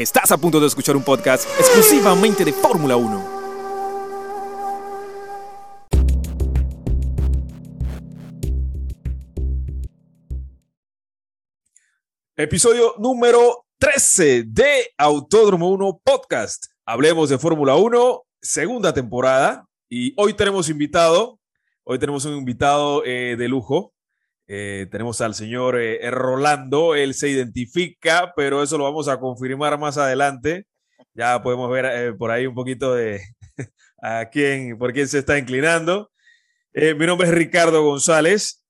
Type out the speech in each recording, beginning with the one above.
Estás a punto de escuchar un podcast exclusivamente de Fórmula 1. Episodio número 13 de Autódromo 1 Podcast. Hablemos de Fórmula 1, segunda temporada. Y hoy tenemos invitado, hoy tenemos un invitado eh, de lujo. Eh, tenemos al señor eh, Rolando, él se identifica, pero eso lo vamos a confirmar más adelante. Ya podemos ver por ahí un poquito de a quién, por quién se está inclinando. mi nombre es Ricardo González.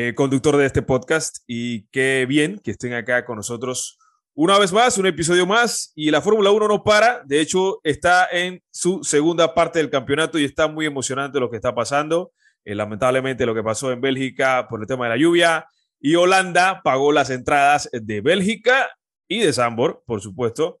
Eh, conductor de este podcast y qué bien que estén acá con nosotros una vez más, un episodio más y la Fórmula 1 no para, de hecho está en su segunda parte del campeonato y está muy emocionante lo que está pasando, eh, lamentablemente lo que pasó en Bélgica por el tema de la lluvia y Holanda pagó las entradas de Bélgica y de Zambor, por supuesto.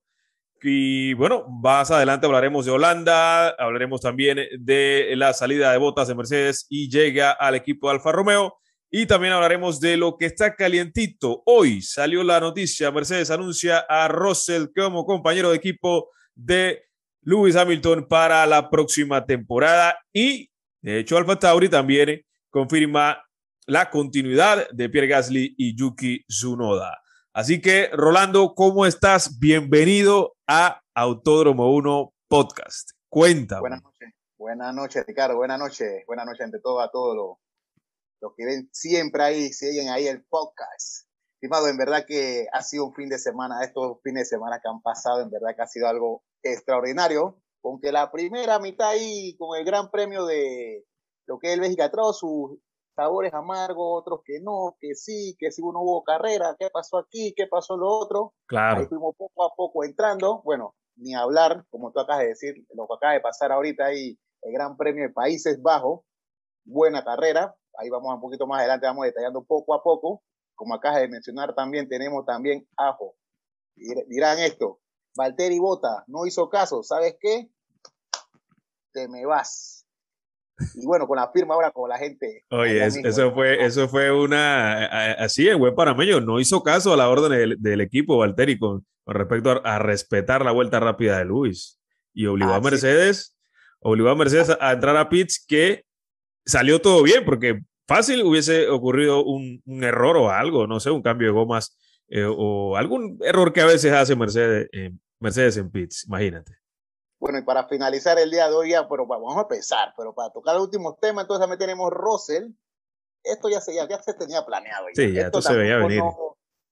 Y bueno, más adelante hablaremos de Holanda, hablaremos también de la salida de botas de Mercedes y llega al equipo de Alfa Romeo. Y también hablaremos de lo que está calientito. Hoy salió la noticia, Mercedes anuncia a Russell como compañero de equipo de Lewis Hamilton para la próxima temporada y de hecho Alfa Tauri también confirma la continuidad de Pierre Gasly y Yuki Tsunoda. Así que Rolando, ¿cómo estás? Bienvenido a Autódromo 1 Podcast. Cuéntame. Buenas noches. Buenas noches, Ricardo. Buenas noches. Buenas noches ante todo a todos los los que ven siempre ahí, siguen ahí el podcast. Estimado, en verdad que ha sido un fin de semana, estos fines de semana que han pasado, en verdad que ha sido algo extraordinario, aunque la primera mitad ahí con el gran premio de lo que es el trajo sus sabores amargos, otros que no, que sí, que si uno hubo carrera, qué pasó aquí, qué pasó lo otro. Claro. Ahí fuimos poco a poco entrando, bueno, ni hablar, como tú acabas de decir, lo que acaba de pasar ahorita ahí, el Gran Premio de Países Bajos, buena carrera, ahí vamos un poquito más adelante, vamos detallando poco a poco. Como acá de mencionar también, tenemos también Ajo. Dirán esto, Valtteri Bota no hizo caso, ¿sabes qué? Te me vas. Y bueno, con la firma ahora con la gente. Oye, eso, fue, eso fue una, así el buen panameño no hizo caso a la orden del, equipo Valtteri con, respecto a, respetar la vuelta rápida de Luis. Y obligó a Mercedes, obligó a Mercedes a, a entrar a pits que salió todo bien, porque fácil hubiese ocurrido un, error o algo, no sé, un cambio de gomas eh, o algún error que a veces hace Mercedes, eh, Mercedes en pits, imagínate. Bueno, y para finalizar el día de hoy, ya, pero vamos a empezar, pero para tocar los últimos temas, entonces también tenemos Russell. Esto ya se, ya, se tenía planeado. Sí, ya esto se veía venir.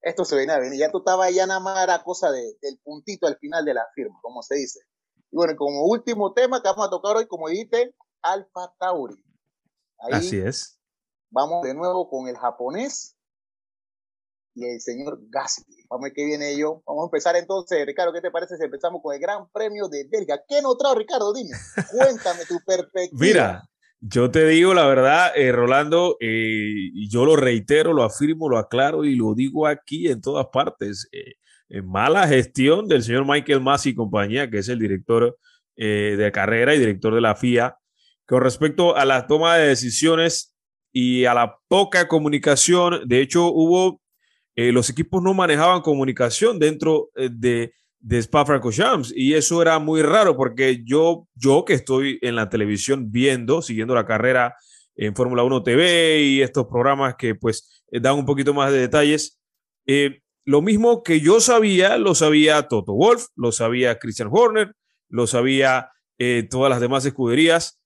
esto se venía venir. Ya tú estabas ya nada más era cosa de, del puntito al final de la firma, como se dice. Y bueno, como último tema que vamos a tocar hoy, como dijiste, Alfa Tauri. Así es. Vamos de nuevo con el japonés y el señor Gasly. Vamos a ver qué viene ello. Vamos a empezar entonces, Ricardo, ¿qué te parece si empezamos con el Gran Premio de Bélgica? ¿Qué nos trajo, Ricardo? Dime, cuéntame tu perspectiva. Mira, yo te digo la verdad, eh, Rolando, eh, yo lo reitero, lo afirmo, lo aclaro y lo digo aquí en todas partes. Eh, mala gestión del señor Michael Masi y compañía, que es el director de carrera y director de la FIA, con respecto a la toma de decisiones y a la poca comunicación. De hecho, hubo, eh, los equipos no manejaban comunicación dentro eh, de, de Spa-Francorchamps y eso era muy raro porque yo, yo que estoy en la televisión viendo, siguiendo la carrera en Fórmula 1 TV y estos programas que pues eh, dan un poquito más de detalles, lo mismo que yo sabía, lo sabía Toto Wolf, lo sabía Christian Horner, lo sabía todas las demás escuderías.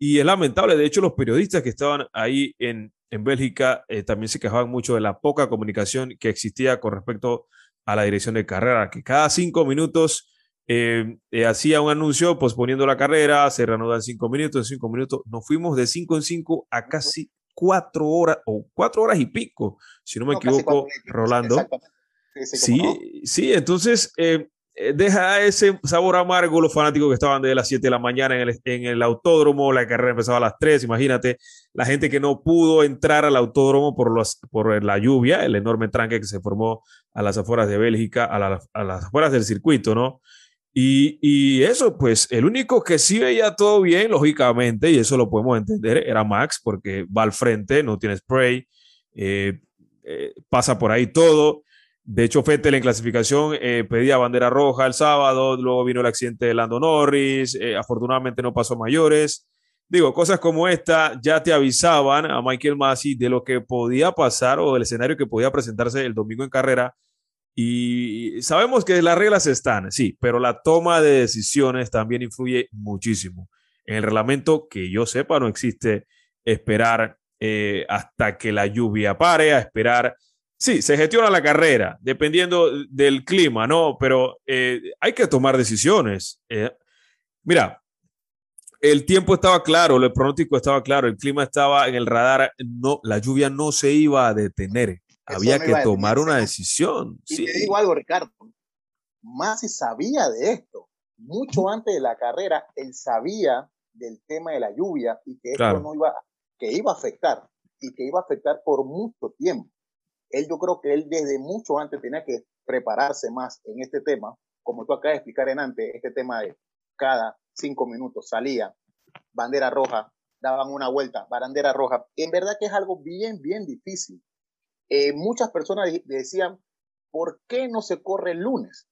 Y es lamentable, de hecho los periodistas que estaban ahí en, en Bélgica eh, también se quejaban mucho de la poca comunicación que existía con respecto a la dirección de carrera, que cada cinco minutos eh, eh, hacía un anuncio posponiendo la carrera, se reanuda en cinco minutos, cinco minutos, nos fuimos de cinco en cinco a casi cuatro horas o cuatro horas y pico, si no me equivoco, Rolando. Sí, sí, entonces eh, deja ese sabor amargo los fanáticos que estaban desde las 7 de la mañana en el, en el autódromo, la carrera empezaba a las 3, imagínate, la gente que no pudo entrar al autódromo por, los, por la lluvia, el enorme tranque que se formó a las afueras de Bélgica, a, a las afueras del circuito, ¿no? Y, y, eso, pues el único que sí veía todo bien, lógicamente, y eso lo podemos entender, era Max, porque va al frente, no tiene spray, eh, eh, pasa por ahí todo. De hecho, Fettel en clasificación eh, pedía bandera roja el sábado, luego vino el accidente de Lando Norris, eh, afortunadamente no pasó mayores. Digo, cosas como esta ya te avisaban a Michael Masi de lo que podía pasar o del escenario que podía presentarse el domingo en carrera. Y sabemos que las reglas están, sí, pero la toma de decisiones también influye muchísimo. En el reglamento, que yo sepa, no existe esperar eh, hasta que la lluvia pare, a esperar Sí, se gestiona la carrera, dependiendo del clima, ¿no? Pero eh, hay que tomar decisiones. Eh. mira, el tiempo estaba claro, el pronóstico estaba claro, el clima estaba en el radar, no, la lluvia no se iba a detener. Había que tomar una decisión. Y sí. te digo algo, Ricardo, Masi sabía de esto. Mucho antes de la carrera, él sabía del tema de la lluvia y que esto no iba, que iba a afectar y que iba a afectar por mucho tiempo él yo creo que él desde mucho antes tenía que prepararse más en este tema, como tú acabas de explicar en antes, este tema de cada cinco minutos salía, bandera roja, daban una vuelta, bandera roja. En verdad que es algo bien, bien difícil. Eh, muchas personas decían, ¿por qué no se corre el lunes?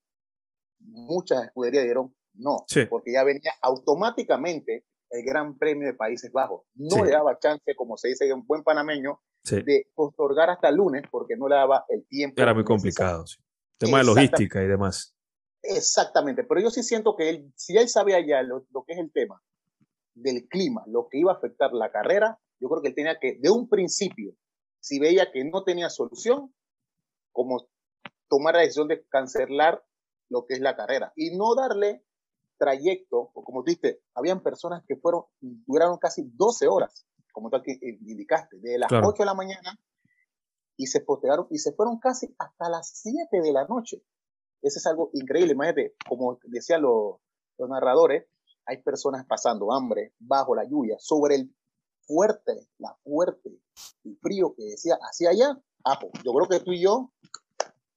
Muchas escuderías dijeron, no, porque ya venía automáticamente el Gran Premio de Países Bajos. No le daba chance, como se dice en buen panameño, de otorgar hasta el lunes porque no le daba el tiempo. Era muy complicado, sí. Tema de logística y demás. Exactamente, pero yo sí siento que él, si él sabía ya lo, que es el tema del clima, lo que iba a afectar la carrera, yo creo que él tenía que, de un principio, si veía que no tenía solución, como tomar la decisión de cancelar lo que es la carrera y no darle trayecto, o como tú dices, habían personas que fueron, duraron casi 12 horas como tú aquí indicaste, de las 8 de la mañana y se postergaron y se fueron casi hasta las 7 de la noche. Eso es algo increíble. Imagínate, como decían los, los narradores, hay personas pasando hambre bajo la lluvia, sobre el fuerte, la fuerte, el frío que decía hacia allá. Ah, pues, yo creo que tú y yo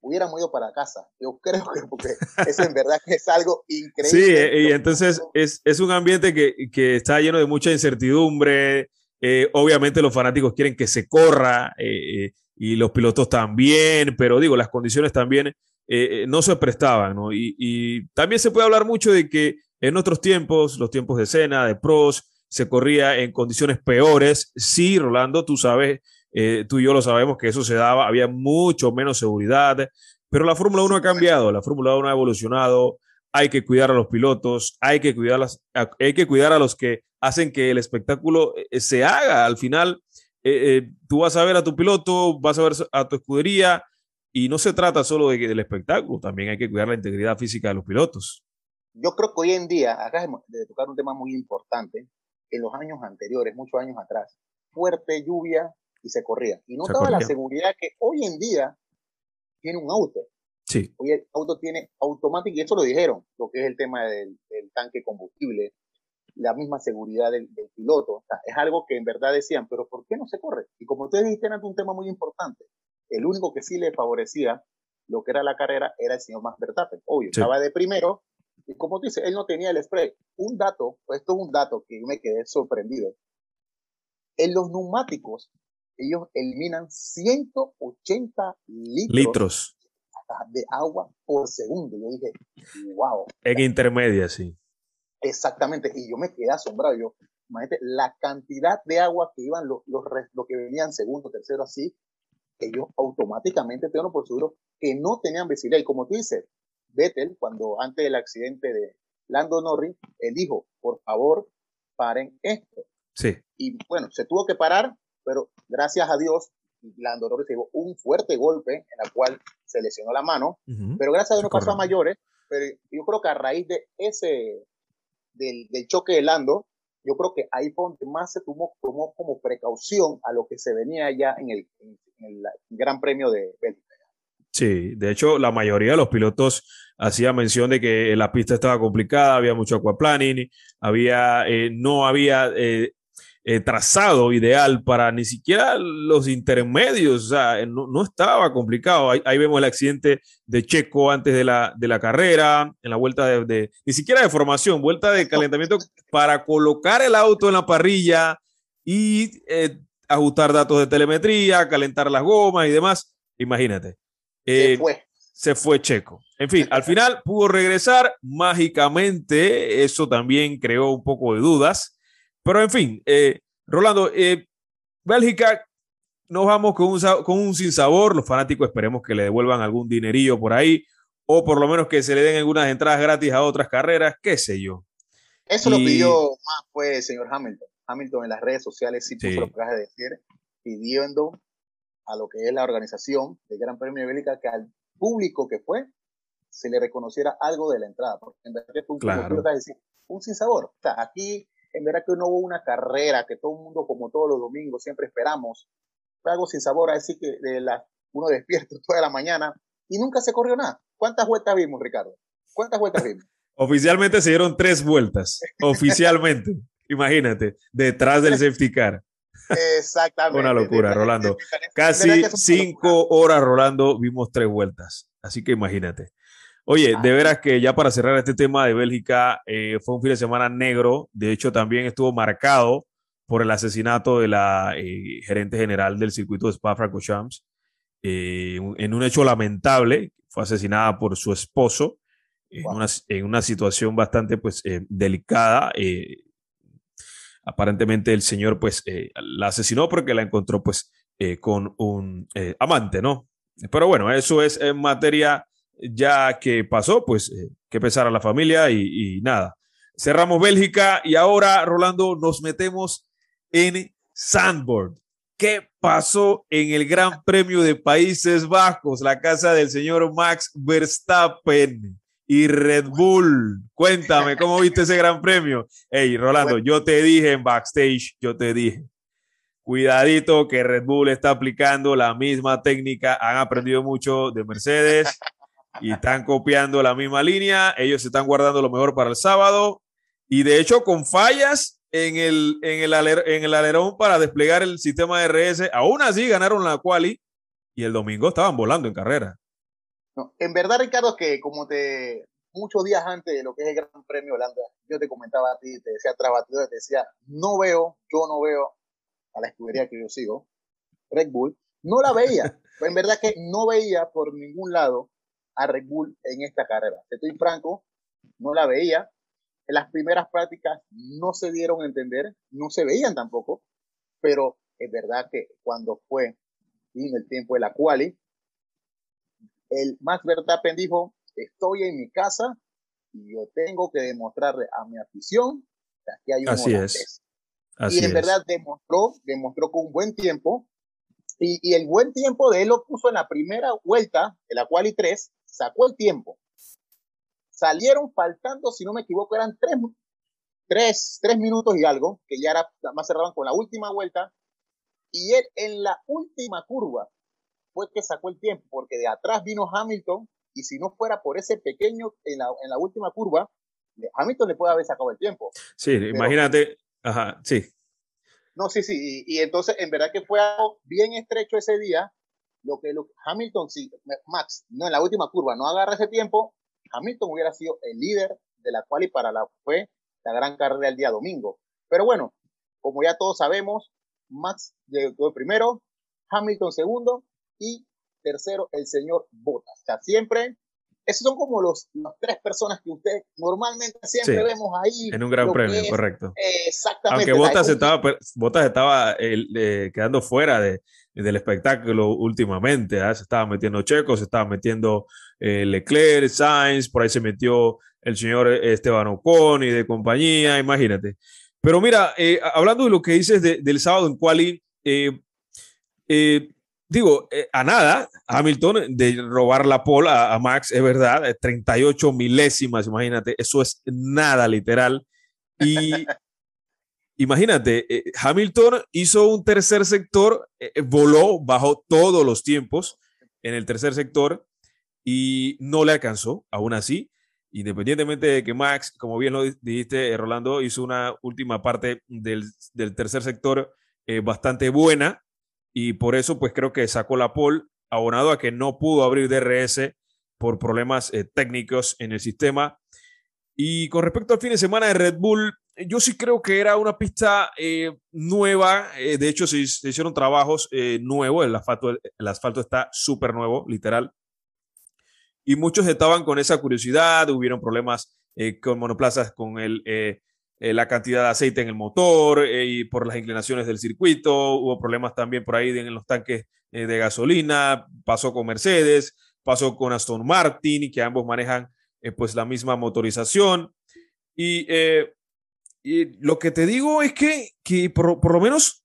hubiéramos ido para casa. Yo creo que porque eso en verdad que es algo increíble. Sí, y entonces es, es un ambiente que, que, está lleno de mucha incertidumbre, eh, obviamente los fanáticos quieren que se corra eh, eh, y los pilotos también, pero digo, las condiciones también no se prestaban, ¿no? Y, también se puede hablar mucho de que en otros tiempos, los tiempos de cena, de pros, se corría en condiciones peores. Sí, Rolando, tú sabes, tú y yo lo sabemos que eso se daba, había mucho menos seguridad, pero la Fórmula 1 ha cambiado, la Fórmula 1 ha evolucionado, hay que cuidar a los pilotos, hay que cuidar, las, hay que cuidar a los que hacen que el espectáculo eh, se haga. Al final, eh, eh, tú vas a ver a tu piloto, vas a ver a tu escudería y no se trata solo de, del espectáculo, también hay que cuidar la integridad física de los pilotos. Yo creo que hoy en día, acá de tocar un tema muy importante, en los años anteriores, muchos años atrás, fuerte lluvia y se corría. Y no estaba la seguridad que hoy en día tiene un auto. Sí. Hoy el auto tiene automático, y eso lo dijeron, lo que es el tema del, del tanque combustible, la misma seguridad del, piloto. es algo que en verdad decían, pero ¿por qué no se corre? Y como ustedes dijeron, era un tema muy importante. El único que sí le favorecía lo que era la carrera era el señor Max Verstappen. Obvio, estaba de primero, y como tú dices, él no tenía el spray. Un dato, esto es un dato que yo me quedé sorprendido. En los neumáticos, ellos eliminan 180 litros, litros. De agua por segundo. Yo dije, wow. En intermedia, sí. Exactamente, y yo me quedé asombrado. Yo, imagínate, la cantidad de agua que iban los, los, que venían segundo, tercero, así, ellos automáticamente tengo por seguro que no tenían visibilidad. Y como tú dices, Vettel, cuando antes del accidente de Lando Norris, él dijo, por favor, paren esto. Sí. Y bueno, se tuvo que parar, pero gracias a Dios, Lando Norris llevó un fuerte golpe en la cual se lesionó la mano, pero gracias a Dios no pasó a mayores, pero yo creo que a raíz de ese del, choque de Lando, yo creo que ahí fue donde más se tomó, tomó como precaución a lo que se venía ya en el, Gran Premio de Bélgica. Sí, de hecho, la mayoría de los pilotos hacía mención de que la pista estaba complicada, había mucho aquaplaning, había, eh, no había eh, eh, trazado ideal para ni siquiera los intermedios, o sea, no, estaba complicado. Ahí, vemos el accidente de Checo antes de la, de la carrera, en la vuelta de, ni siquiera de formación, vuelta de calentamiento para colocar el auto en la parrilla y eh, ajustar datos de telemetría, calentar las gomas y demás. Imagínate. Eh, se fue Checo. En fin, al final pudo regresar mágicamente. Eso también creó un poco de dudas. Pero en fin, eh, Rolando, eh, Bélgica, nos vamos con un, con un sinsabor. Los fanáticos esperemos que le devuelvan algún dinerillo por ahí o por lo menos que se le den algunas entradas gratis a otras carreras, qué sé yo. Eso lo pidió más fue el señor Hamilton. Hamilton en las redes sociales sí puso lo que de decir, pidiendo a lo que es la organización del Gran Premio de Bélgica que al público que fue se le reconociera algo de la entrada, porque en verdad fue un, claro. decir, un sinsabor. O sea, aquí en verdad que no hubo una carrera que todo el mundo, como todos los domingos, siempre esperamos. Fue algo sin sabor, a decir que de la, uno despierto toda la mañana y nunca se corrió nada. ¿Cuántas vueltas vimos, Ricardo? ¿Cuántas vueltas vimos? Oficialmente se dieron tres vueltas. Oficialmente. Imagínate, detrás del safety car. Exactamente. Una locura, Rolando. Casi cinco horas, Rolando, vimos tres vueltas. Así que imagínate. Oye, de veras que ya para cerrar este tema de Bélgica, eh, fue un fin de semana negro. De hecho, también estuvo marcado por el asesinato de la eh, gerente general del circuito de Spa-Francorchamps. Eh, en un hecho lamentable, fue asesinada por su esposo en, una, en una, situación bastante pues, delicada aparentemente el señor pues la asesinó porque la encontró pues con un amante, ¿no? Pero bueno, eso es en materia ya que pasó, pues eh, que pesar a la familia y, nada. Cerramos Bélgica y ahora, Rolando, nos metemos en Sandboard. ¿Qué pasó en el Gran Premio de Países Bajos, la casa del señor Max Verstappen y Red Bull? Cuéntame, ¿cómo viste ese Gran Premio? Hey, Rolando, yo te dije en backstage, yo te dije, cuidadito que Red Bull está aplicando la misma técnica, han aprendido mucho de Mercedes y están copiando la misma línea. Ellos se están guardando lo mejor para el sábado y de hecho con fallas en el, en el, en el alerón para desplegar el sistema de RS. Aún así ganaron la quali y el domingo estaban volando en carrera. No, en verdad, Ricardo, que como te muchos días antes de lo que es el Gran Premio Holanda, yo te comentaba a ti, te decía tras te decía, no veo, yo no veo a la escudería que yo sigo, Red Bull, no la veía. en verdad que no veía por ningún lado a Red Bull en esta carrera. Estoy franco, no la veía. En las primeras prácticas no se dieron a entender, no se veían tampoco, pero es verdad que cuando fue en el tiempo de la quali, el Max Verstappen dijo, estoy en mi casa y yo tengo que demostrarle a mi afición que aquí hay un Así es. y en verdad demostró, demostró con un buen tiempo y, y, el buen tiempo de él lo puso en la primera vuelta, en la quali 3, sacó el tiempo. Salieron faltando, si no me equivoco, eran tres, tres, tres minutos y algo, que ya era, más cerraban con la última vuelta. Y él en la última curva fue que sacó el tiempo, porque de atrás vino Hamilton, y si no fuera por ese pequeño en la, en la última curva, Hamilton le puede haber sacado el tiempo. Sí, imagínate, ajá, sí. No, sí, sí, y, y, entonces en verdad que fue algo bien estrecho ese día, lo que Hamilton, si Max no en la última curva no agarra ese tiempo, Hamilton hubiera sido el líder de la cual y para la fue la gran carrera del día domingo. Pero bueno, como ya todos sabemos, Max llegó primero, Hamilton segundo y tercero el señor Bottas. O siempre esos son como los, las tres personas que usted normalmente siempre vemos ahí. En un gran premio, correcto. Exactamente. Aunque Bottas estaba, Bottas estaba eh, quedando fuera de, del espectáculo últimamente. ¿ah? Se estaba metiendo Checo, se estaba metiendo eh, Leclerc, Sainz, por ahí se metió el señor Esteban Ocon y de compañía, imagínate. Pero mira, eh, hablando de lo que dices del sábado en Quali, digo, eh, a nada, Hamilton de robar la pole a, Max, es verdad, 38 milésimas, imagínate, eso es nada literal. Y imagínate, eh, Hamilton hizo un tercer sector, eh, voló, bajó todos los tiempos en el tercer sector y no le alcanzó, aún así. Independientemente de que Max, como bien lo dijiste, Rolando, hizo una última parte del, del tercer sector bastante buena, y por eso pues creo que sacó la pole, abonado a que no pudo abrir DRS por problemas eh, técnicos en el sistema. Y con respecto al fin de semana de Red Bull, yo sí creo que era una pista eh, nueva. Eh, de hecho, se, hicieron trabajos nuevos. El asfalto, el asfalto está súper nuevo, literal. y muchos estaban con esa curiosidad, hubieron problemas eh, con monoplazas con el, eh, eh, la cantidad de aceite en el motor y por las inclinaciones del circuito, hubo problemas también por ahí en los tanques de gasolina, pasó con Mercedes, pasó con Aston Martin, que ambos manejan pues la misma motorización. Y, y, lo que te digo es que, que por, por lo menos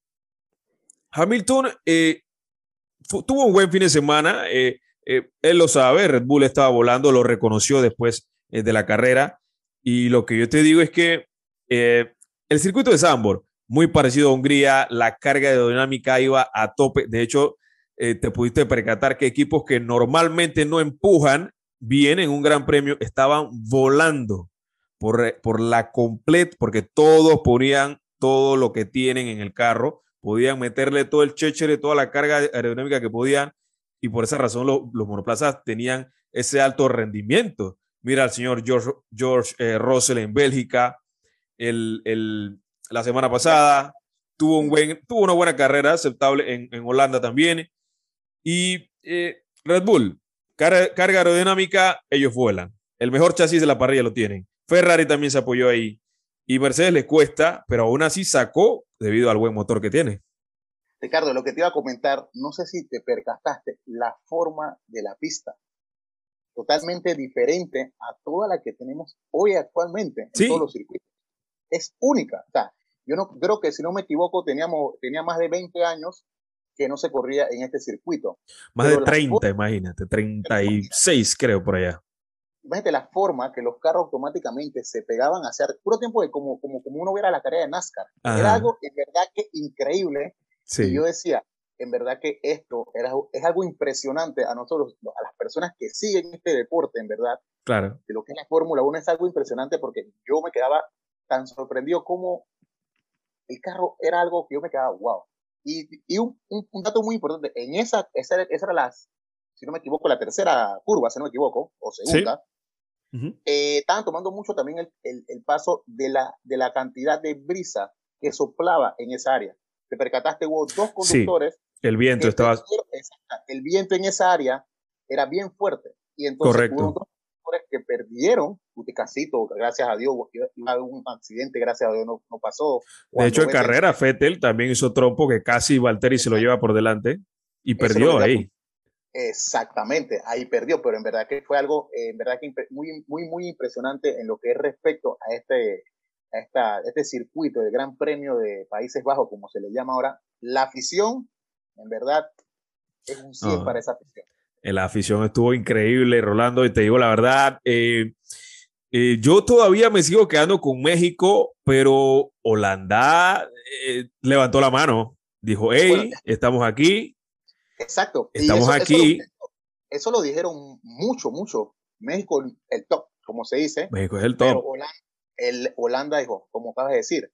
Hamilton tuvo un buen fin de semana. Eh, eh, él lo sabe, Red Bull estaba volando, lo reconoció después eh, de la carrera. Y lo que yo te digo es que el circuito de Zambor, muy parecido a Hungría, la carga de dinámica iba a tope. De hecho, te pudiste percatar que equipos que normalmente no empujan bien en un gran premio estaban volando por, por la completa, porque todos ponían todo lo que tienen en el carro podían meterle todo el chéchere, toda la carga aerodinámica que podían, y por esa razón los monoplazas tenían ese alto rendimiento. Mira al señor George, George eh, Russell en Bélgica, el, el, la semana pasada, tuvo, un buen, tuvo una buena carrera aceptable en, en Holanda también. Y eh, Red Bull, carga aerodinámica, ellos vuelan. El mejor chasis de la parrilla lo tienen. Ferrari también se apoyó ahí. Y Mercedes le cuesta, pero aún así sacó debido al buen motor que tiene. Ricardo, lo que te iba a comentar, no sé si te percataste, la forma de la pista, totalmente diferente a toda la que tenemos hoy actualmente en todos los circuitos. Es única. O sea, yo no creo que si no me equivoco teníamos tenía más de 20 años que no se corría en este circuito. Más de 30, imagínate, 36 creo por allá imagínate la forma que los carros automáticamente se pegaban hacia puro tiempo de como, como, como uno viera la carrera de NASCAR. Era algo en verdad que increíble. Sí. Y yo decía, en verdad que esto era, es algo impresionante a nosotros, a las personas que siguen este deporte, en verdad. Claro. De lo que es la Fórmula 1 es algo impresionante porque yo me quedaba tan sorprendido como el carro era algo que yo me quedaba, wow. Y, y un, un, dato muy importante, en esa, esa, esa era las, si no me equivoco, la tercera curva, si no me equivoco, o segunda, eh, estaban tomando mucho también el, el, paso de la, de la cantidad de brisa que soplaba en esa área. Te percataste, hubo dos conductores. el viento estaba. el viento en esa área era bien fuerte. Y entonces Correcto. hubo dos conductores que perdieron. Casito, gracias a Dios, iba a un accidente, gracias a Dios no, no pasó. De hecho, en carrera, Fettel también hizo trompo que casi Valtteri se lo lleva por delante y perdió ahí. Exactamente, ahí perdió, pero en verdad que fue algo, eh, en verdad que muy, muy, muy impresionante en lo que es respecto a este, a esta, este circuito de Gran Premio de Países Bajos, como se le llama ahora. La afición, en verdad, es un 100 para esa afición. La afición estuvo increíble, Rolando, y te digo la verdad, eh, eh, yo todavía me sigo quedando con México, pero Holanda levantó la mano, dijo, hey, estamos aquí, Exacto. Estamos aquí. Eso lo, dijeron mucho, mucho. México, el top, como se dice. México es el top. Holanda, el, Holanda dijo, como acabas de decir,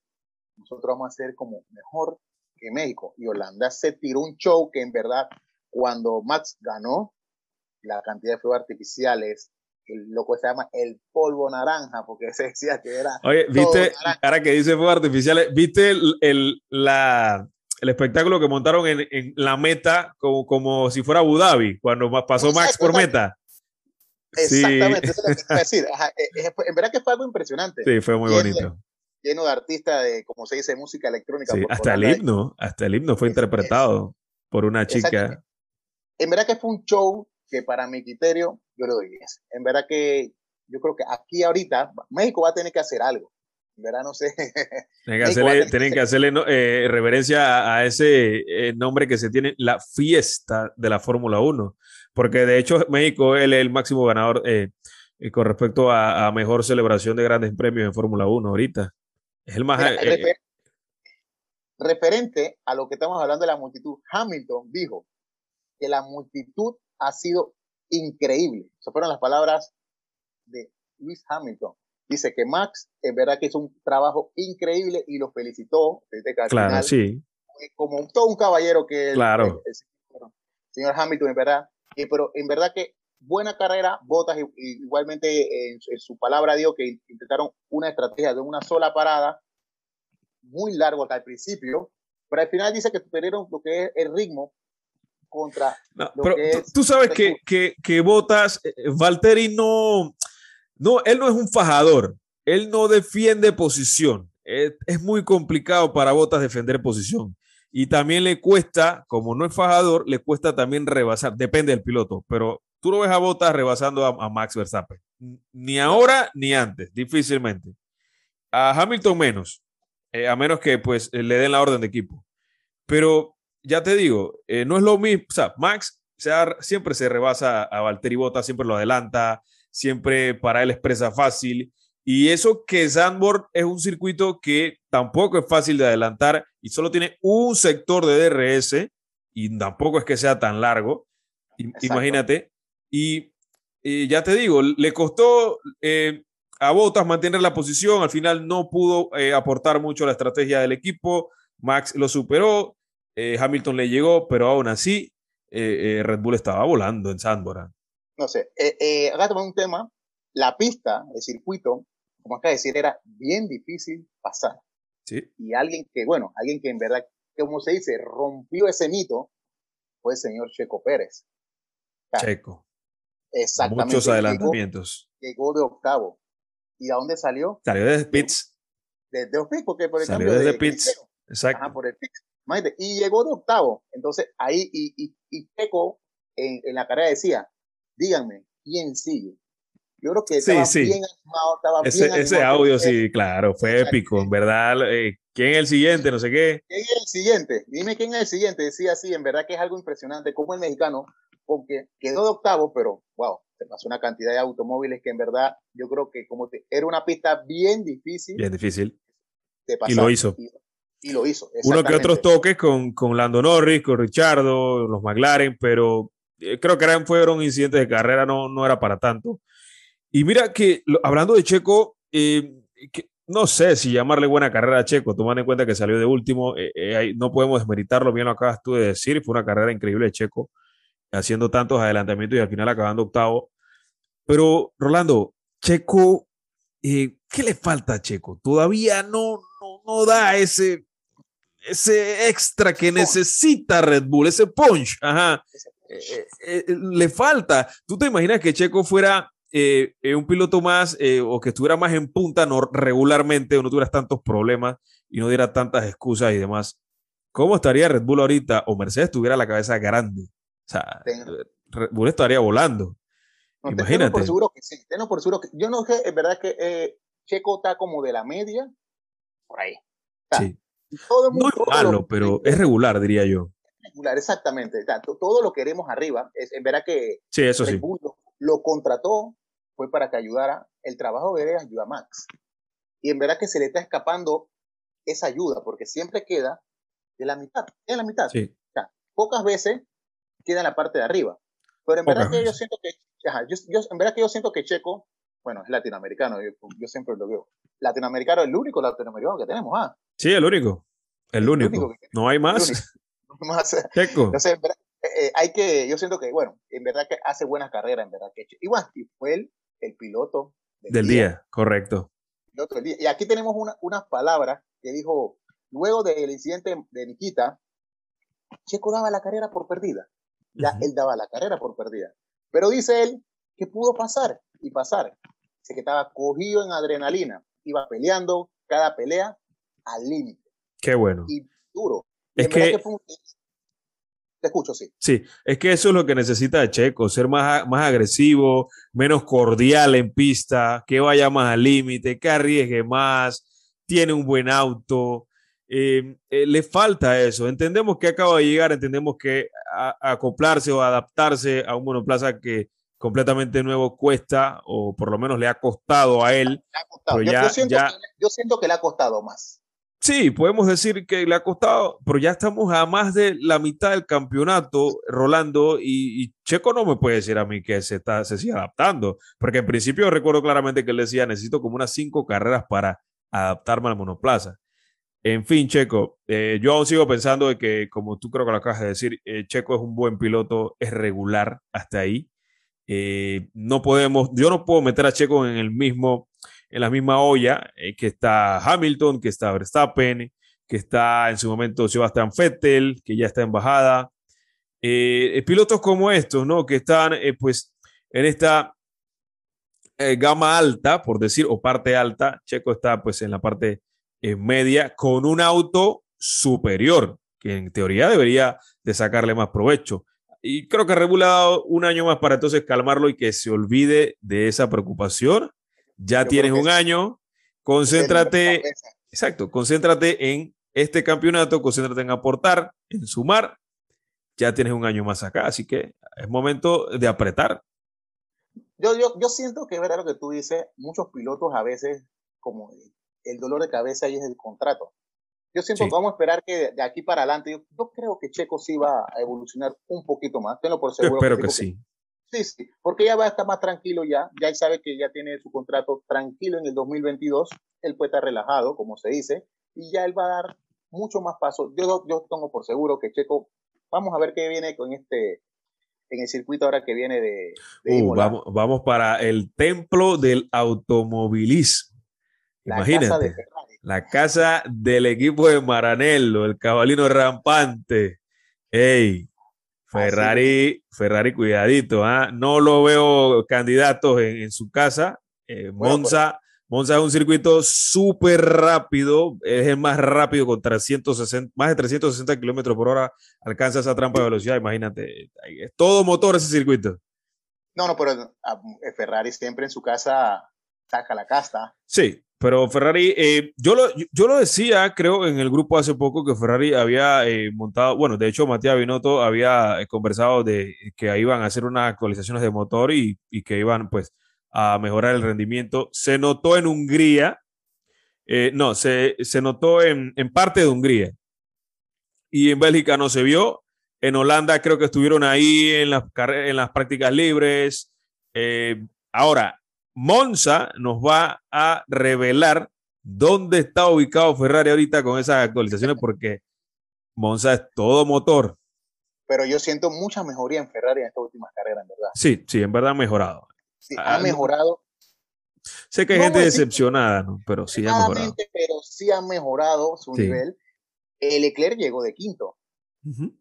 nosotros vamos a ser como mejor que México. Y Holanda se tiró un show que en verdad, cuando Max ganó, la cantidad de fuegos artificiales, el loco se llama el polvo naranja, porque se decía que era. Oye, viste, ahora que dice fuegos artificiales, viste el, la, el espectáculo que montaron en, en la meta como, como, si fuera Abu Dhabi, cuando pasó Max por meta. Exactamente, eso es lo que decir. Eh, eh, en verdad que fue algo impresionante. Sí, fue muy bonito. Lleno de artistas de, como se dice, música electrónica. Sí, hasta el himno, hasta el himno fue interpretado por una chica. En verdad que fue un show que para mi criterio yo le doy 10. En verdad que yo creo que aquí ahorita México va a tener que hacer algo verano sé. Tienen que hacerle, eh, reverencia a, ese eh, nombre que se tiene, la fiesta de la Fórmula 1, porque de hecho México es el, máximo ganador eh, con respecto a, mejor celebración de grandes premios en Fórmula 1 ahorita. Es el más... referente a lo que estamos hablando de la multitud, Hamilton dijo que la multitud ha sido increíble. Esas fueron las palabras de Luis Hamilton Dice que Max, en verdad que hizo un trabajo increíble y lo felicitó. Desde que claro, sí. Como todo un caballero que claro. el, señor Hamilton, en verdad. pero en verdad que buena carrera, Botas igualmente en, su palabra dio que intentaron una estrategia de una sola parada, muy largo hasta el principio, pero al final dice que perdieron lo que es el ritmo contra. pero tú, sabes que, que, que Botas, eh, Valtteri no, no, él no es un fajador, él no defiende posición. Es, es muy complicado para Botas defender posición. Y también le cuesta, como no es fajador, le cuesta también rebasar. Depende del piloto, pero tú lo ves a Botas rebasando a, Max Verstappen. Ni ahora ni antes, difícilmente. A Hamilton menos, eh, a menos que pues le den la orden de equipo. Pero ya te digo, eh, no es lo mismo. O sea, Max siempre se rebasa a Valtteri Bottas, siempre lo adelanta, siempre para él expresa fácil. Y eso que Zandvoort es un circuito que tampoco es fácil de adelantar y solo tiene un sector de DRS y tampoco es que sea tan largo. Imagínate. Y, ya te digo, le costó eh, a Bottas mantener la posición. Al final no pudo eh, aportar mucho a la estrategia del equipo. Max lo superó. Eh, Hamilton le llegó, pero aún así Red Bull estaba volando en Zandvoort. No sé, acá tomamos un tema. La pista, el circuito, como de decir, era bien difícil pasar. Sí. Y alguien que, bueno, alguien que en verdad, como se dice, rompió ese mito, fue el señor Checo Pérez. Checo. Exactamente. Muchos adelantamientos. Llegó, de octavo. ¿Y a dónde salió? Salió desde Pitts. Desde de Pitts, porque por el Salió desde de, Pitts. Exacto. Ajá, por el Pitts. Y llegó de octavo. Entonces, ahí, y, y, y Checo en, en la carrera decía, díganme, ¿quién sigue? Yo creo que estaba sí, sí. bien animado, estaba ese, bien ese audio, sí, claro, fue épico, en verdad. Eh, ¿Quién es el siguiente? No sé qué. ¿Quién es el siguiente? Dime quién es el siguiente. Decía así, en verdad que es algo impresionante, como el mexicano, porque quedó de octavo, pero wow, se pasó una cantidad de automóviles que en verdad yo creo que como te, era una pista bien difícil. Bien difícil. Y lo hizo. Y, lo hizo. Uno que otros toques con, con Lando Norris, con Richardo, los McLaren, pero eh, creo que eran, fueron incidentes de carrera, no, no era para tanto. Y mira que, hablando de Checo, eh, no sé si llamarle buena carrera a Checo, tomando en cuenta que salió de último, eh, eh, no podemos desmeritarlo, bien lo acabas tú de decir, fue una carrera increíble de Checo, haciendo tantos adelantamientos y al final acabando octavo. Pero, Rolando, Checo, ¿qué le falta a Checo? Todavía no, no, no da ese, ese extra que necesita Red Bull, ese punch, ajá. le falta. ¿Tú te imaginas que Checo fuera eh, eh, un piloto más eh, o que estuviera más en punta no, regularmente o no tuvieras tantos problemas y no diera tantas excusas y demás, ¿cómo estaría Red Bull ahorita? O Mercedes tuviera la cabeza grande. O sea, Red Bull estaría volando. Imagínate. por seguro que sí. por seguro que, yo no sé, es verdad que Checo está como de la media, por ahí. sí. No es malo, pero es regular, diría yo. Regular, exactamente. todo lo queremos arriba. Es, en verdad que sí, eso sí. Bull lo contrató fue para que ayudara, el trabajo de él ayuda a Max. Y en verdad que se le está escapando esa ayuda, porque siempre queda de la mitad, en la mitad. Sí. O sea, pocas veces queda en la parte de arriba. Pero en verdad que yo siento que, yo, en verdad que yo siento que Checo, bueno, es latinoamericano, yo, siempre lo veo. Latinoamericano el único latinoamericano que tenemos, ¿ah? Sí, el único. El, único. no hay más. Checo. Entonces, en verdad, eh, hay que, yo siento que, bueno, en verdad que hace buenas carreras, en verdad que igual, y fue el, el piloto del, día. correcto. Y aquí tenemos unas palabras que dijo, luego del incidente de Nikita, Checo daba la carrera por perdida. Ya él daba la carrera por perdida. Pero dice él que pudo pasar y pasar. Dice que estaba cogido en adrenalina, iba peleando cada pelea al límite. Qué bueno. Y duro. es que, te escucho, sí. Sí, es que eso es lo que necesita Checo, ser más, más agresivo, menos cordial en pista, que vaya más al límite, que arriesgue más, tiene un buen auto. Eh, eh, le falta eso. Entendemos que acaba de llegar, entendemos que acoplarse o adaptarse a un monoplaza que completamente nuevo cuesta, o por lo menos le ha costado a él. yo siento que le ha costado más. Sí, podemos decir que le ha costado, pero ya estamos a más de la mitad del campeonato, Rolando, y, Checo no me puede decir a mí que se, está, se sigue adaptando, porque en principio recuerdo claramente que él decía, necesito como unas cinco carreras para adaptarme al monoplaza. En fin, Checo, eh, yo aún sigo pensando de que, como tú creo que lo acabas de decir, eh, Checo es un buen piloto, es regular hasta ahí. Eh, no podemos, yo no puedo meter a Checo en el mismo en la misma olla eh, que está Hamilton, que está Verstappen, que está en su momento Sebastian Vettel, que ya está en bajada. eh, pilotos como estos, ¿no? Que están, pues, en esta gama alta, por decir, o parte alta. Checo está, pues, en la parte media con un auto superior, que en teoría debería de sacarle más provecho. Y creo que ha regulado un año más para entonces calmarlo y que se olvide de esa preocupación. Ya tienes un año, concéntrate, exacto, concéntrate en este campeonato, concéntrate en aportar, en sumar ya tienes un año más acá, así que es momento de apretar. Yo, yo, yo siento que es verdad lo que tú dices, muchos pilotos a veces, como el dolor de cabeza ahí es el contrato. Yo que vamos a esperar que de aquí para adelante, yo, yo, creo que Checo sí va a evolucionar un poquito más, tenlo por seguro. espero que, sí. Sí, sí, porque ya va a estar más tranquilo ya, ya él sabe que ya tiene su contrato tranquilo en el 2022, él puede estar relajado, como se dice, y ya él va a dar mucho más paso. Yo, yo tengo por seguro que Checo Vamos a ver qué viene con este, en el circuito ahora que viene de... Uh, vamos, vamos para el templo del automovilismo. Imagínate. La casa del equipo de Maranello, el cabalino rampante. Ey, Ferrari, Ferrari, cuidadito, ¿ah? no lo veo candidatos en, su casa. Eh, Monza, Monza es un circuito súper rápido, es el más rápido con 360, más de 360 kilómetros por hora, alcanza esa trampa de velocidad, imagínate, es todo motor ese circuito. No, no, pero ah, Ferrari siempre en su casa saca la casta. Sí, pero Ferrari, eh, yo, lo, yo lo decía, creo, en el grupo hace poco que Ferrari había eh, montado, bueno, de hecho, Matías Binotto había conversado de que iban a hacer unas actualizaciones de motor y, y que iban, pues, a mejorar el rendimiento. Se notó en Hungría, eh, no, se, se notó en, en, parte de Hungría. Y en Bélgica no se vio. En Holanda creo que estuvieron ahí en las, en las prácticas libres. Eh, ahora, Monza nos va a revelar dónde está ubicado Ferrari ahorita con esas actualizaciones porque Monza es todo motor. Pero yo siento mucha mejoría en Ferrari en estas últimas carreras, en verdad. Sí, sí, en verdad ha mejorado ha ah, mejorado. Sé que hay gente decepcionada, ¿no? pero sí ha mejorado. Pero sí ha mejorado su nivel. El Leclerc llegó de quinto.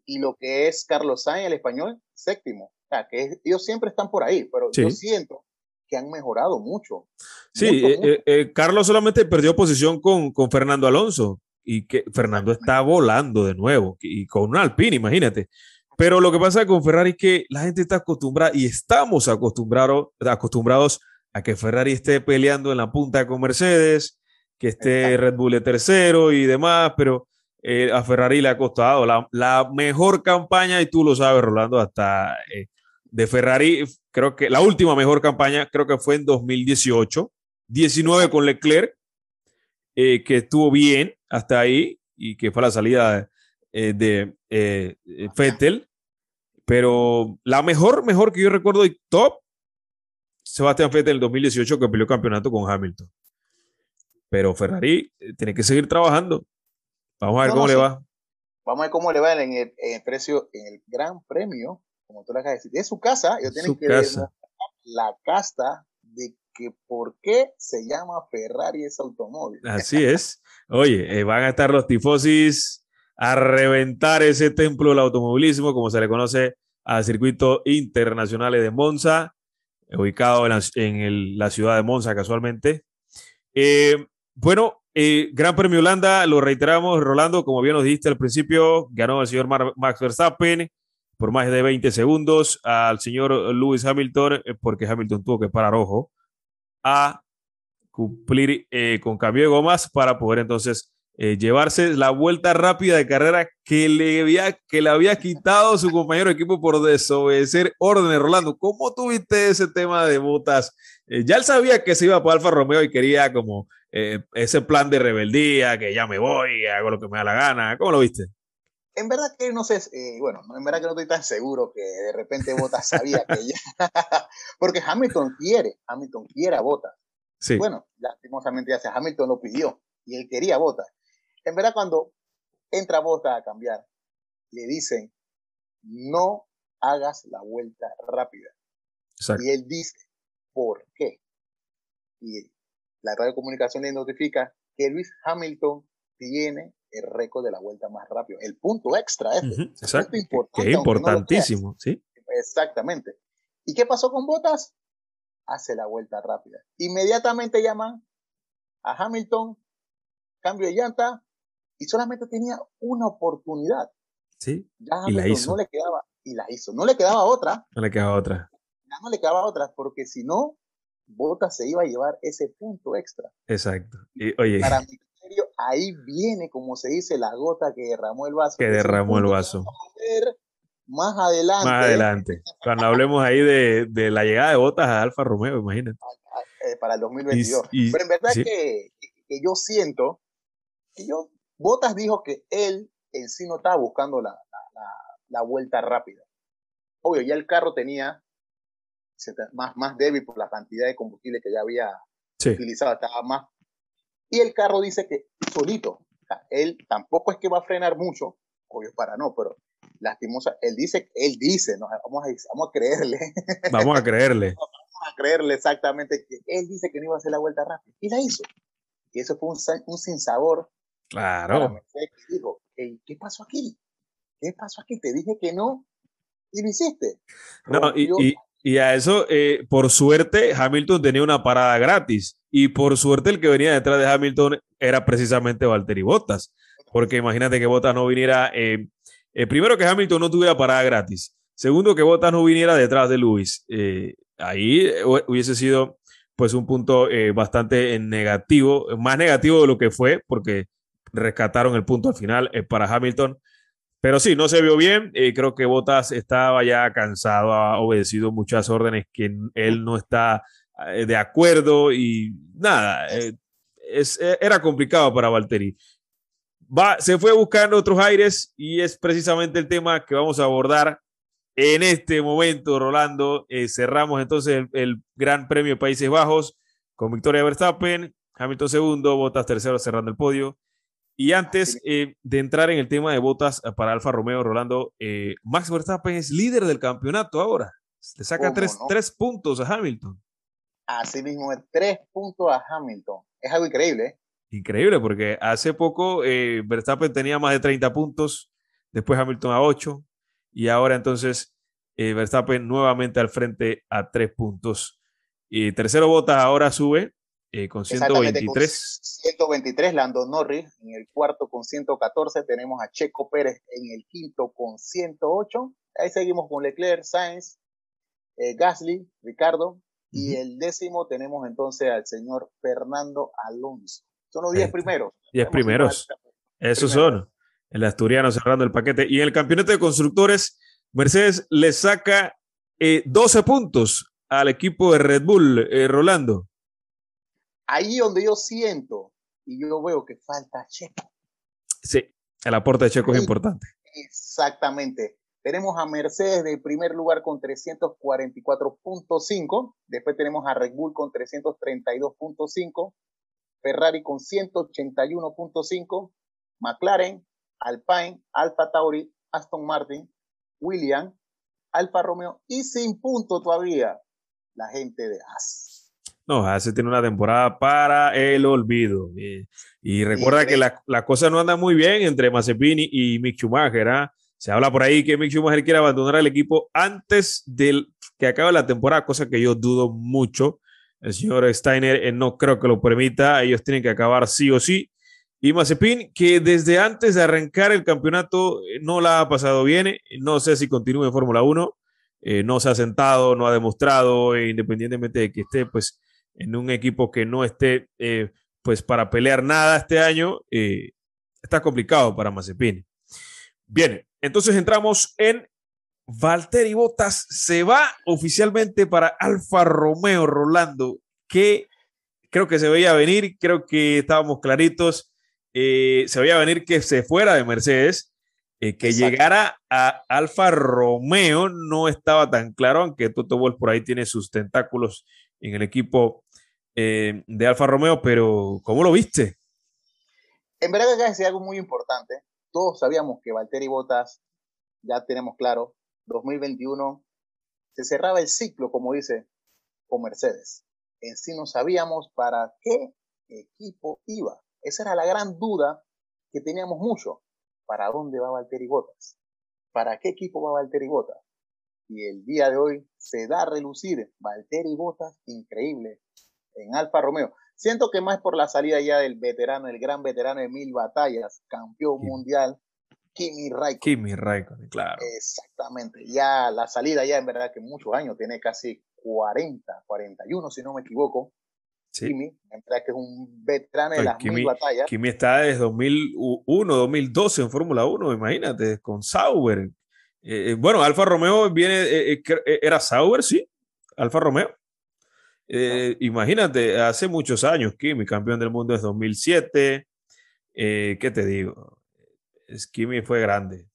Y lo que es Carlos Sainz, el español, séptimo. O sea, que ellos siempre están por ahí, pero yo siento que han mejorado mucho. Sí, eh, eh, eh, Carlos solamente perdió posición con, con Fernando Alonso y que Fernando está volando de nuevo y con un Alpine, imagínate. Pero lo que pasa con Ferrari es que la gente está acostumbrada y estamos acostumbrados, acostumbrados a que Ferrari esté peleando en la punta con Mercedes, que esté Red Bull de tercero y demás, pero eh, a Ferrari le ha costado la, mejor campaña, y tú lo sabes, Rolando, hasta eh, de Ferrari, creo que la última mejor campaña, creo que fue en 2018, 19 con Leclerc, eh, que estuvo bien hasta ahí y que fue la salida de, de Fettel pero la mejor, mejor que yo recuerdo y top, Sebastián Vettel en 2018 que peleó campeonato con Hamilton. Pero Ferrari eh, tiene que seguir trabajando. Vamos a ver cómo le va. Vamos a ver cómo le va en el, precio, en el gran premio, como tú le acabas de decir. Es su casa, yo tengo que ver la casta de que por qué se llama Ferrari ese automóvil. Así es. Oye, eh, van a estar los tifosis a reventar ese templo del automovilismo, como se le conoce al circuito internacional de Monza, ubicado en la, ciudad de Monza casualmente. Eh, bueno, eh, Gran Premio Holanda, lo reiteramos, Rolando, como bien nos dijiste al principio, ganó el señor Max Verstappen por más de 20 segundos al señor Lewis Hamilton, eh, porque Hamilton tuvo que parar ojo a cumplir con cambio de gomas para poder entonces eh, llevarse la vuelta rápida de carrera que le había, que le había quitado su compañero de equipo por desobedecer órdenes. Rolando, ¿cómo tuviste ese tema de botas? Eh, ya él sabía que se iba para Alfa Romeo y quería como eh, ese plan de rebeldía, que ya me voy, hago lo que me da la gana. ¿Cómo lo viste? En verdad que no sé, bueno, en verdad que no estoy tan seguro que de repente Botas sabía que ya, porque Hamilton quiere, Hamilton quiere a Botas. Sí. Bueno, lastimosamente ya se Hamilton lo pidió y él quería Botas. En verdad, cuando entra Bota a cambiar, le dicen, no hagas la vuelta rápida. Y él dice, ¿por qué? Y la radio comunicación le notifica que Luis Hamilton tiene el récord de la vuelta más rápido, el punto extra este. exacto. que es importantísimo, ¿sí? Exactamente. ¿Y qué pasó con Botas? Hace la vuelta rápida. Inmediatamente llaman a Hamilton, cambio de llanta, y solamente tenía una oportunidad. Sí. y la hizo. No le quedaba, y la hizo. No le quedaba otra. No le quedaba otra. Ya no le quedaba otra, porque si no, Botas se iba a llevar ese punto extra. Exacto. Y, oye. Para ahí viene, como se dice, la gota que derramó el vaso. Que derramó el vaso. más adelante. Más adelante. Cuando hablemos ahí de, de, la llegada de Botas a Alfa Romeo, imagínate. Eh, para el 2022. Pero en verdad que, que, yo siento que yo, Botas dijo que él en sí no estaba buscando la, la, la vuelta rápida. Obvio, ya el carro tenía más, más débil por la cantidad de combustible que ya había utilizado, estaba más. Y el carro dice que solito, él tampoco es que va a frenar mucho, obvio para no, pero lastimosa, él dice, él dice, ¿no? vamos, a, vamos a creerle. Vamos a creerle. vamos a creerle exactamente que él dice que no iba a hacer la vuelta rápida. Y la hizo. Y eso fue un, un sinsabor. Claro. Dijo, ¿qué pasó aquí? ¿Qué pasó aquí? Te dije que no y lo hiciste. No, y, y a eso, eh, por suerte, Hamilton tenía una parada gratis. Y por suerte, el que venía detrás de Hamilton era precisamente Valtteri Bottas. Porque imagínate que Bottas no viniera. Eh, eh, primero, que Hamilton no tuviera parada gratis. Segundo, que Bottas no viniera detrás de Luis. ahí hubiese sido pues un punto bastante negativo, más negativo de lo que fue, porque rescataron el punto al final para Hamilton. Pero sí, no se vio bien. Eh, creo que Botas estaba ya cansado, ha obedecido muchas órdenes que él no está eh, de acuerdo y nada, eh, era complicado para Valtteri. Va, se fue buscando otros aires y es precisamente el tema que vamos a abordar en este momento, Rolando. cerramos entonces el, el, Gran Premio de Países Bajos con Victoria Verstappen, Hamilton segundo, Botas tercero cerrando el podio. Y antes eh, de entrar en el tema de botas eh, para Alfa Romeo, Rolando, eh, Max Verstappen es líder del campeonato ahora. Le saca tres, tres, puntos a Hamilton. Así mismo, tres puntos a Hamilton. Es algo increíble. Increíble, porque hace poco Verstappen tenía más de 30 puntos, después Hamilton a 8, y ahora entonces Verstappen nuevamente al frente a tres puntos. Y tercero Botas ahora sube eh, con 123. 123, Lando Norris. En el cuarto con 114 tenemos a Checo Pérez en el quinto con 108. Ahí seguimos con Leclerc, Sainz, eh, Gasly, Ricardo. Y el décimo tenemos entonces al señor Fernando Alonso. Son los 10 primeros. 10 primeros. Esos son. El asturiano cerrando el paquete. Y en el campeonato de constructores, Mercedes le saca 12 eh, puntos al equipo de Red Bull, Rolando ahí donde yo siento y yo veo que falta Checo. Sí, el aporte de Checo es importante. Exactamente. Tenemos a Mercedes de primer lugar con 344.5, después tenemos a Red Bull con 332.5, Ferrari con 181.5, McLaren, Alpine, Alfa Tauri, Aston Martin, William, Alfa Romeo y sin punto todavía la gente de Haas. No, hace tiene una temporada para el olvido. Y, recuerda que la, la, cosa no anda muy bien entre Mazepin y Mick Schumacher. ¿ah? Se habla por ahí que Mick Schumacher quiere abandonar el equipo antes de que acabe la temporada, cosa que yo dudo mucho. El señor Steiner eh, no creo que lo permita. Ellos tienen que acabar sí o sí. Y Mazepin, que desde antes de arrancar el campeonato eh, no la ha pasado bien. No sé si continúa en Fórmula 1. Eh, no se ha sentado, no ha demostrado, independientemente de que esté, pues en un equipo que no esté eh, pues para pelear nada este año, eh, está complicado para Mazepin. Bien, entonces entramos en Valtteri Bottas se va oficialmente para Alfa Romeo Rolando, que creo que se veía venir, creo que estábamos claritos, eh, se veía venir que se fuera de Mercedes, que llegara a Alfa Romeo no estaba tan claro, aunque Toto Wolff por ahí tiene sus tentáculos en el equipo eh, de Alfa Romeo, pero ¿cómo lo viste? En verdad que es algo muy importante. Todos sabíamos que Valtteri Bottas, ya tenemos claro, 2021 se cerraba el ciclo, como dice, con Mercedes. En sí no sabíamos para qué equipo iba. Esa era la gran duda que teníamos mucho. ¿Para dónde va Valtteri Bottas? ¿Para qué equipo va Valtteri Bottas? Y el día de hoy se da a relucir Valtteri Bottas, increíble, en Alfa Romeo. Siento que más por la salida ya del veterano, el gran veterano de mil batallas, campeón mundial, Kimi Raikkonen. Kimi Raikkonen, claro. Exactamente. Ya la salida ya en verdad que muchos años, tiene casi 40, 41 si no me equivoco. Sí. Kimi, en verdad que es un veterano de las mil batallas. Kimi está desde 2001, 2012 en Fórmula 1, imagínate, con Sauber. Eh, eh, bueno, Alfa Romeo viene, eh, era Sauber, sí, Alfa Romeo. Imagínate, hace muchos años, Kimi, campeón del mundo es 2007. ¿Qué te digo? Kimi fue grande.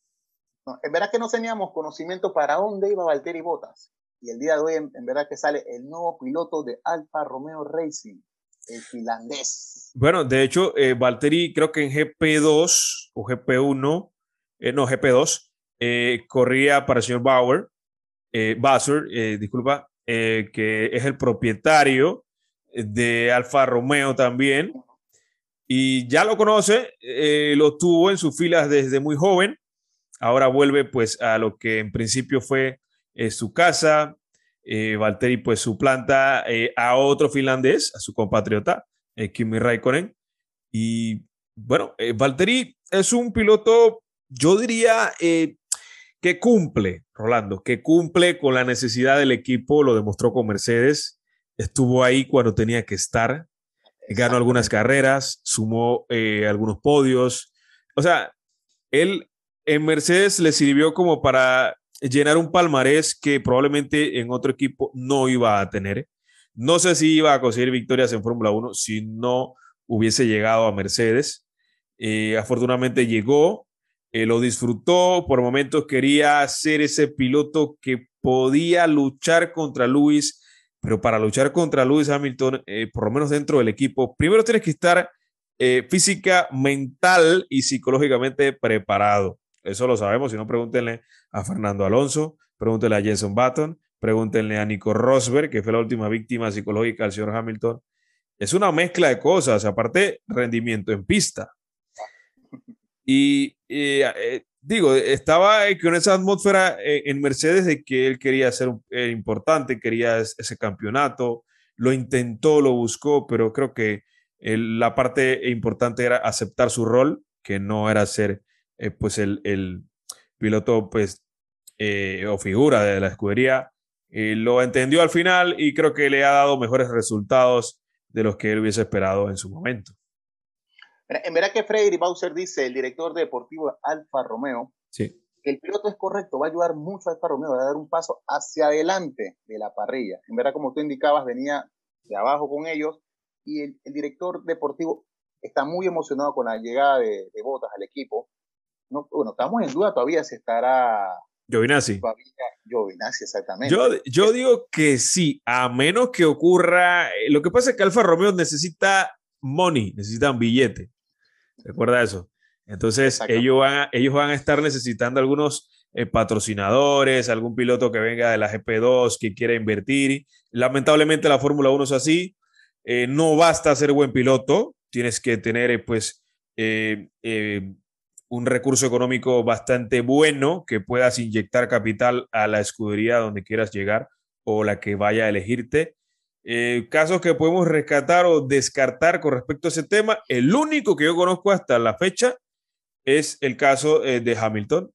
en verdad que no teníamos conocimiento para dónde iba Valtteri Bottas. Y el día de hoy, en, verdad que sale el nuevo piloto de Alfa Romeo Racing, el finlandés. Bueno, de hecho, eh, Valtteri creo que en GP2 o GP1, eh, no, GP2, eh, corría para el señor Bauer, eh, eh que es el propietario de Alfa Romeo también. Y ya lo conoce, eh, lo tuvo en sus filas desde muy joven, ahora vuelve pues a lo que en principio fue eh, su casa, eh, Valtteri pues su planta a otro finlandés, a su compatriota, Kimi Raikkonen, y bueno, Valtteri es un piloto, yo diría que cumple, Rolando, que cumple con la necesidad del equipo, lo demostró con Mercedes, estuvo ahí cuando tenía que estar, ganó algunas carreras, sumó eh, algunos podios. O sea, él en Mercedes le sirvió como para llenar un palmarés que probablemente en otro equipo no iba a tener. No sé si iba a conseguir victorias en Fórmula 1 si no hubiese llegado a Mercedes. Eh, afortunadamente llegó, eh, lo disfrutó, por momentos quería ser ese piloto que podía luchar contra Luis pero para luchar contra Lewis Hamilton, eh, por lo menos dentro del equipo, primero tienes que estar eh, física, mental y psicológicamente preparado. Eso lo sabemos, si no pregúntenle a Fernando Alonso, pregúntenle a Jenson Button, pregúntenle a Nico Rosberg, que fue la última víctima psicológica del señor Hamilton. Es una mezcla de cosas, aparte rendimiento en pista. Y, eh, digo, estaba con esa atmósfera eh, en Mercedes de que él quería ser eh, importante, quería ese campeonato, lo intentó, lo buscó, pero creo que la parte importante era aceptar su rol, que no era ser pues el, el, piloto pues o figura de la escudería. lo entendió al final y creo que le ha dado mejores resultados de los que él hubiese esperado en su momento. En verdad que Freddy Bowser dice, el director deportivo de Alfa Romeo, que el piloto es correcto, va a ayudar mucho a Alfa Romeo, va a dar un paso hacia adelante de la parrilla. En verdad, como tú indicabas, venía de abajo con ellos y el, director deportivo está muy emocionado con la llegada de, Botas al equipo. No, bueno, estamos en duda todavía si estará Giovinazzi. Giovinazzi, exactamente. Yo, yo digo que sí, a menos que ocurra. Eh, lo que pasa es que Alfa Romeo necesita money, necesita un billete. Recuerda eso. Entonces, ellos van, a, ellos van a estar necesitando algunos eh, patrocinadores, algún piloto que venga de la GP2 que quiera invertir. Lamentablemente la Fórmula 1 es así. Eh, no basta ser buen piloto, tienes que tener eh, pues un recurso económico bastante bueno que puedas inyectar capital a la escudería donde quieras llegar o la que vaya a elegirte. Eh, casos que podemos rescatar o descartar con respecto a ese tema. El único que yo conozco hasta la fecha es el caso eh, de Hamilton.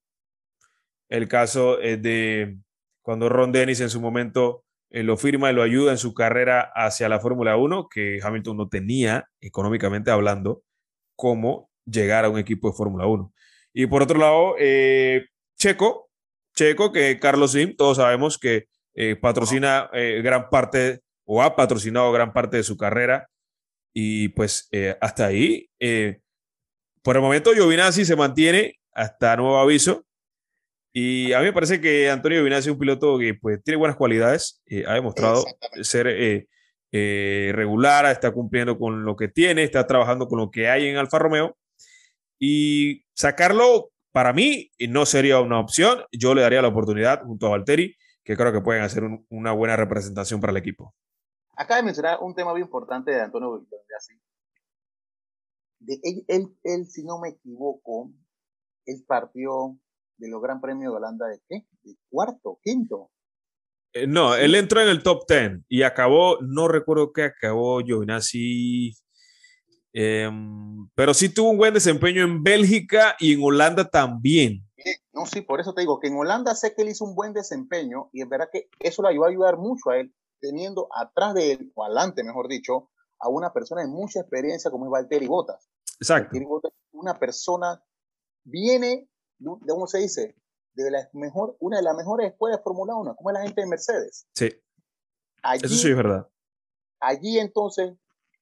El caso eh, de cuando Ron Dennis en su momento lo firma y lo ayuda en su carrera hacia la Fórmula 1, que Hamilton no tenía, económicamente hablando, cómo llegar a un equipo de Fórmula 1. Y por otro lado, Checo, Checo, que Carlos Sim, todos sabemos que patrocina gran parte o ha patrocinado gran parte de su carrera. Y pues eh, hasta ahí, eh, por el momento Giovinazzi se mantiene hasta nuevo aviso. Y a mí me parece que Antonio Giovinazzi es un piloto que pues, tiene buenas cualidades, eh, ha demostrado ser regular, está cumpliendo con lo que tiene, está trabajando con lo que hay en Alfa Romeo. Y sacarlo, para mí, no sería una opción. Yo le daría la oportunidad junto a Valtteri, que creo que pueden hacer una buena representación para el equipo. Acaba de mencionar un tema muy importante de Antonio Giovinazzi. de, él, él, si no me equivoco, él partió de los Gran Premios de Holanda de qué? De cuarto, quinto. Eh, no, él entró en el top ten y acabó, no recuerdo qué acabó Giovinazzi, eh, pero sí tuvo un buen desempeño en Bélgica y en Holanda también. No, sí, por eso te digo que en Holanda sé que él hizo un buen desempeño y es verdad que eso le ayudó a ayudar mucho a él, teniendo atrás de él, o adelante, mejor dicho, a una persona de mucha experiencia como es Valtteri Bottas. Exacto. Valtteri Bottas, una persona, viene, de cómo se dice, de la mejor, una de las mejores escuelas de Fórmula 1, como es la gente de Mercedes. Sí. eso sí es verdad. Allí entonces,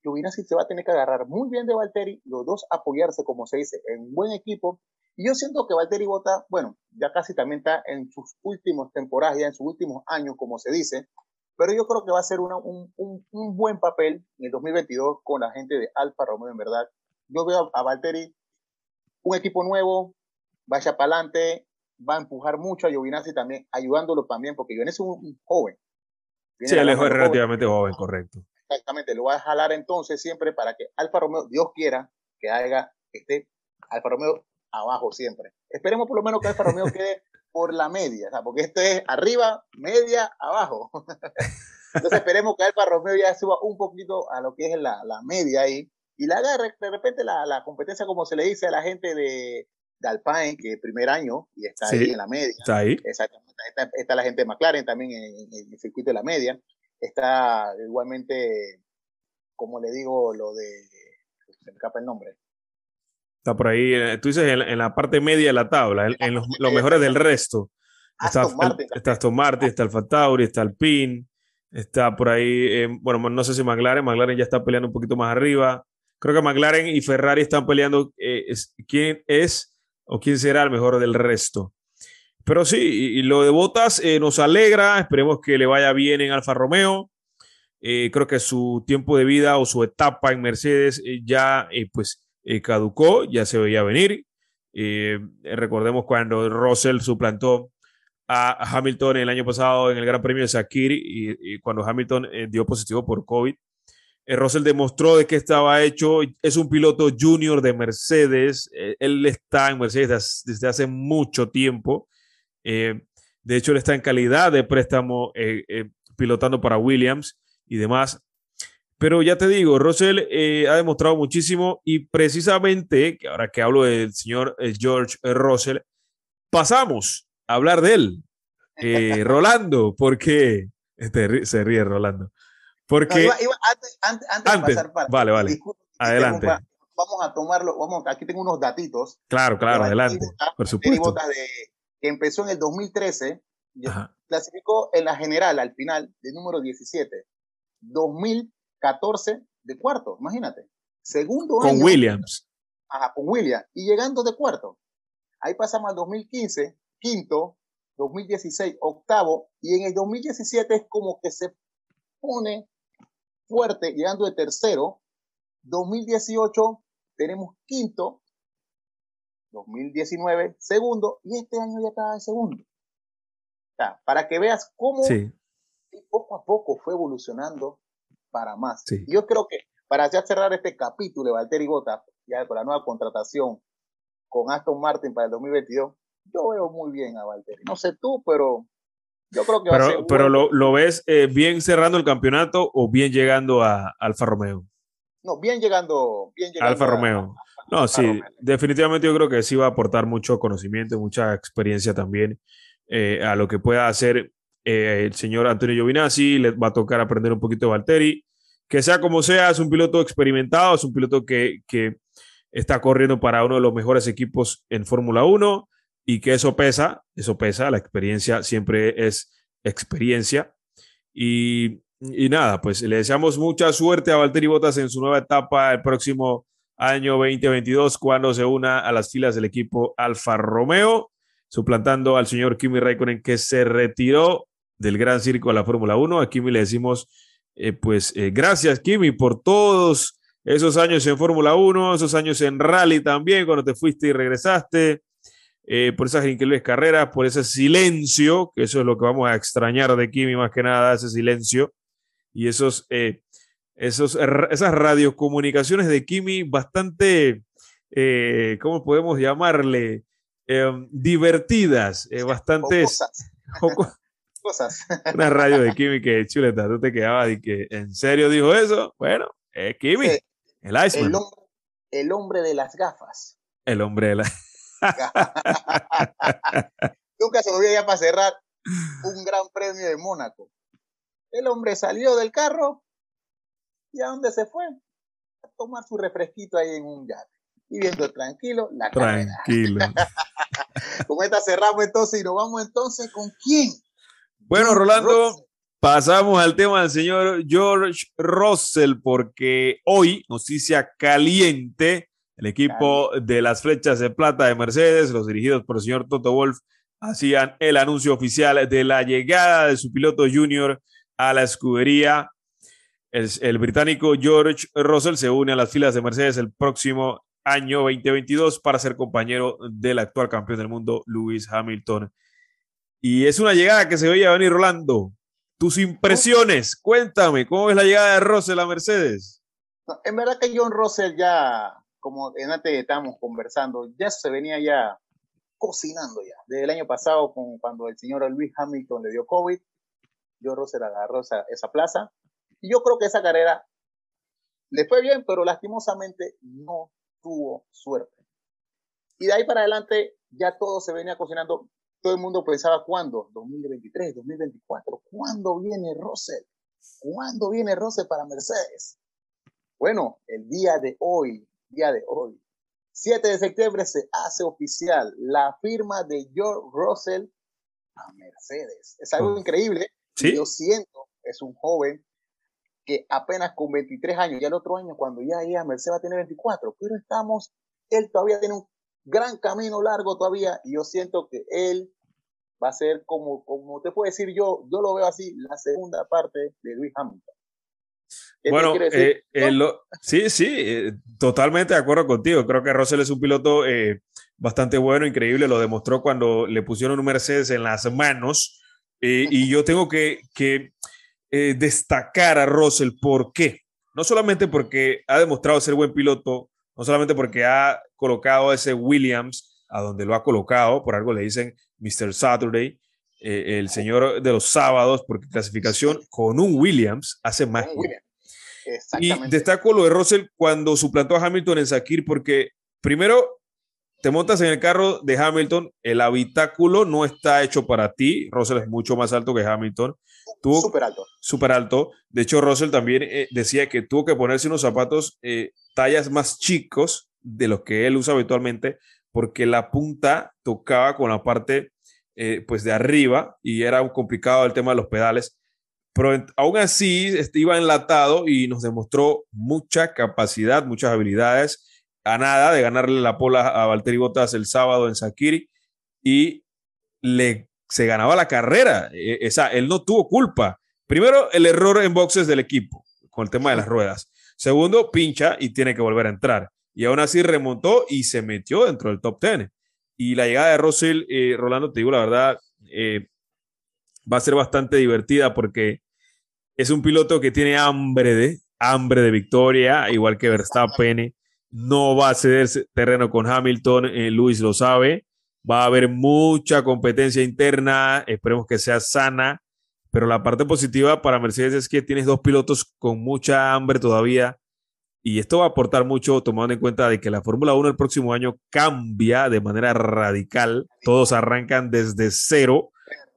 Giovinazzi se va a tener que agarrar muy bien de Valtteri, los dos apoyarse, como se dice, en buen equipo. Y yo siento que Valtteri Bottas, bueno, ya casi también está en sus últimos temporadas, ya en sus últimos años, como se dice, pero yo creo que va a ser un, un, buen papel en el 2022 con la gente de Alfa Romeo, en verdad. Yo veo a, Valtteri un equipo nuevo, vaya para adelante, va a empujar mucho a Giovinazzi también, ayudándolo también, porque Giovinazzi es un, joven. sí, él es relativamente joven, correcto. Exactamente, lo va a jalar entonces siempre para que Alfa Romeo, Dios quiera, que haga, esté Alfa Romeo abajo siempre. Esperemos por lo menos que Alfa Romeo quede por la media, porque esto es arriba, media, abajo. Entonces esperemos que Alfa Romeo ya suba un poquito a lo que es la, la media ahí y la haga de repente la, la, competencia como se le dice a la gente de, de Alpine, que es primer año y está ahí en la media. Está ahí. Exactamente. Está, la gente de McLaren también en, el circuito de la media. Está igualmente, como le digo, lo de... Se me escapa el nombre. Está por ahí, eh, tú dices en, la parte media de la tabla, en, los, mejores del resto. Está Aston, Martin, está Aston Martin, está Alfa Tauri, está Alpine, está por ahí, eh, bueno, no sé si McLaren, McLaren ya está peleando un poquito más arriba. Creo que McLaren y Ferrari están peleando eh, quién es o quién será el mejor del resto. Pero sí, y, lo de Botas nos alegra, esperemos que le vaya bien en Alfa Romeo. creo que su tiempo de vida o su etapa en Mercedes ya pues eh, caducó, ya se veía venir. Eh, recordemos cuando Russell suplantó a Hamilton el año pasado en el Gran Premio de Sakir y, cuando Hamilton eh, dio positivo por COVID. Russell demostró de que estaba hecho, es un piloto junior de Mercedes, él está en Mercedes desde, hace mucho tiempo, de hecho él está en calidad de préstamo pilotando para Williams y demás, pero ya te digo, Russell eh, ha demostrado muchísimo y precisamente, ahora que hablo del señor eh, George Russell, pasamos a hablar de él. Eh, Rolando, porque este, se ríe Rolando. Porque antes, de pasar vale, vale. adelante. Vamos a tomarlo, vamos, aquí tengo unos datitos. Claro, claro, adelante. por supuesto. que empezó en el 2013, clasificó en la general al final de número 17. 2000 14 de cuarto, imagínate. Segundo con Williams. Ajá, con Williams. Y llegando de cuarto. Ahí pasamos al 2015, quinto, 2016, octavo, y en el 2017 es como que se pone fuerte, llegando de tercero. 2018 tenemos quinto, 2019 segundo, y este año ya estaba de segundo. para que veas cómo poco a poco fue evolucionando para más. Yo creo que para ya cerrar este capítulo de Valtteri Bottas, ya con la nueva contratación con Aston Martin para el 2022, yo veo muy bien a Valtteri. No sé tú, pero yo creo que pero, va a ser Pero lo, lo, ves eh, bien cerrando el campeonato o bien llegando a Alfa Romeo? No, bien llegando, bien llegando Alfa Romeo. no, sí, definitivamente yo creo que sí va a aportar mucho conocimiento, mucha experiencia también eh, a lo que pueda hacer eh, el señor Antonio Giovinazzi, le va a tocar aprender un poquito de Valtteri. Que sea como sea, es un piloto experimentado, es un piloto que, que está corriendo para uno de los mejores equipos en Fórmula 1 y que eso pesa, eso pesa, la experiencia siempre es experiencia. Y, y nada, pues le deseamos mucha suerte a Valtteri Bottas en su nueva etapa el próximo año 2022 cuando se una a las filas del equipo Alfa Romeo, suplantando al señor Kimi Raikkonen que se retiró del Gran Circo de la Fórmula 1. A Kimi le decimos, eh, pues eh, gracias Kimi por todos esos años en Fórmula 1, esos años en rally también, cuando te fuiste y regresaste, eh, por esas increíbles carreras, por ese silencio, que eso es lo que vamos a extrañar de Kimi más que nada, ese silencio, y esos esos, esas radiocomunicaciones de Kimi bastante, eh, ¿cómo podemos llamarle? Em, divertidas, eh, bastantes... Cosas. Una radio de Kimi que chuleta, tú te quedabas y que, ¿en serio dijo eso? Bueno, es Kimi, el Iceman. El hombre, el hombre de las gafas. El hombre de las Nunca se volvió ya para cerrar un gran premio de Mónaco. El hombre salió del carro y a dónde se fue? A tomar su refresquito ahí en un yate. Y viendo tranquilo la Tranquilo. con esta cerramos entonces y nos vamos entonces con quién. Bueno, Rolando, pasamos al tema del señor George Russell porque hoy, noticia caliente, el equipo de las flechas de plata de Mercedes, los dirigidos por el señor Toto Wolf, hacían el anuncio oficial de la llegada de su piloto junior a la escudería. El, británico George Russell se une a las filas de Mercedes el próximo año 2022 para ser compañero del actual campeón del mundo, Lewis Hamilton. Y es una llegada que se veía venir Rolando. Tus impresiones, cuéntame, ¿cómo es la llegada de Russell a Mercedes? En verdad que John Russell ya, como antes estábamos conversando, ya se venía ya cocinando ya. Desde el año pasado, con, cuando el señor Luis Hamilton le dio COVID, yo Russell agarró esa, esa plaza. Y yo creo que esa carrera le fue bien, pero lastimosamente no tuvo suerte. Y de ahí para adelante ya todo se venía cocinando. Todo el mundo pensaba, ¿cuándo? 2023, 2024. ¿Cuándo viene Russell? ¿Cuándo viene Russell para Mercedes? Bueno, el día de hoy, día de hoy, 7 de septiembre se hace oficial la firma de George Russell a Mercedes. Es algo increíble. Yo siento, es un joven que apenas con 23 años, ya el otro año cuando ya llega Mercedes va a tener 24, pero estamos, él todavía tiene un gran camino largo todavía y yo siento que él va a ser como, como te puedo decir yo, yo lo veo así, la segunda parte de Luis Hamilton. Bueno, eh, eh, sí, sí, eh, totalmente de acuerdo contigo. Creo que Russell es un piloto bastante bueno, increíble. Lo demostró cuando le pusieron un Mercedes en las manos. y yo tengo que, que destacar a Russell. ¿Por qué? No solamente porque ha demostrado ser buen piloto, no solamente porque ha colocado ese Williams a donde lo ha colocado, por algo le dicen Mr. Saturday, el señor de los sábados, porque clasificación con un Williams hace magia. Y destaco lo de Russell cuando suplantó a Hamilton en Sakir, porque primero te montas en el carro de Hamilton, el habitáculo no está hecho para ti. Russell es mucho más alto que Hamilton. Súper alto. Súper alto. De hecho, Russell también eh, decía que tuvo que ponerse unos zapatos eh, tallas más chicos de los que él usa habitualmente, porque la punta tocaba con la parte eh, pues de arriba y era complicado el tema de los pedales. Pero aún así este, iba enlatado y nos demostró mucha capacidad, muchas habilidades. A nada de ganarle la pola a Valtteri Bottas el sábado en Sakiri y le, se ganaba la carrera. E, esa, él no tuvo culpa. Primero, el error en boxes del equipo con el tema de las ruedas. Segundo, pincha y tiene que volver a entrar. Y aún así remontó y se metió dentro del top 10. Y la llegada de Russell, eh, Rolando, te digo la verdad, eh, va a ser bastante divertida porque es un piloto que tiene hambre de, hambre de victoria, igual que Verstappen. No va a ceder terreno con Hamilton, eh, Luis lo sabe. Va a haber mucha competencia interna, esperemos que sea sana, pero la parte positiva para Mercedes es que tienes dos pilotos con mucha hambre todavía y esto va a aportar mucho tomando en cuenta de que la Fórmula 1 el próximo año cambia de manera radical, todos arrancan desde cero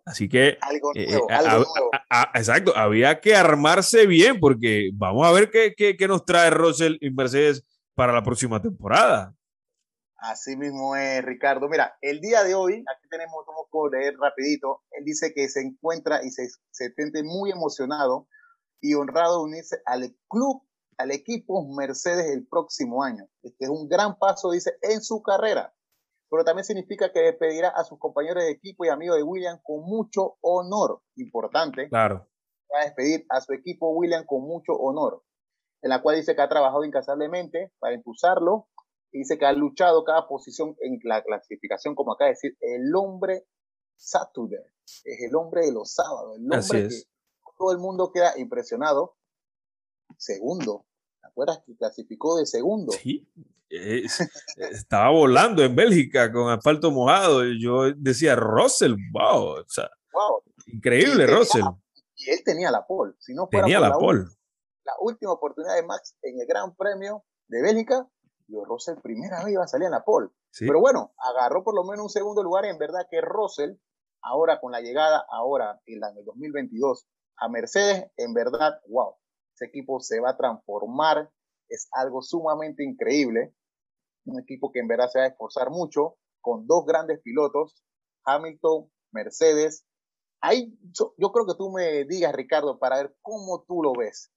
Así que, algo eh, nuevo, algo nuevo. exacto, había que armarse bien porque vamos a ver qué, qué, nos trae Russell y Mercedes para la próxima temporada. Así mismo es, Ricardo. Mira, el día de hoy, aquí tenemos, vamos a leer rapidito, él dice que se encuentra y se, se siente muy emocionado y honrado de unirse al club, al equipo Mercedes el próximo año. Este es un gran paso, dice, en su carrera pero también significa que despedirá a sus compañeros de equipo y amigos de William con mucho honor. Importante. Claro. Va a despedir a su equipo William con mucho honor, en la cual dice que ha trabajado incansablemente para impulsarlo y dice que ha luchado cada posición en la clasificación, como de decir, el hombre Saturday, es el hombre de los sábados, el hombre que todo el mundo queda impresionado. segundo. ¿Te acuerdas que clasificó de segundo? Sí, estaba volando en Bélgica con asfalto mojado. Y yo decía, Russell, wow, o sea, increíble, Russell. y él tenía la pole. Si no fuera tenía la, pole. La última oportunidad de Max en el Gran Premio de Bélgica, yo Russell primera vez iba a salir en la pole. Pero bueno, agarró por lo menos un segundo lugar y en verdad que Russell, ahora con la llegada, ahora en el 2022, a Mercedes, en verdad, wow, ese equipo se va a transformar, es algo sumamente increíble, un equipo que en verdad se va a esforzar mucho, con dos grandes pilotos, Hamilton, Mercedes. Ahí yo, creo que tú me digas, Ricardo, para ver cómo tú lo ves.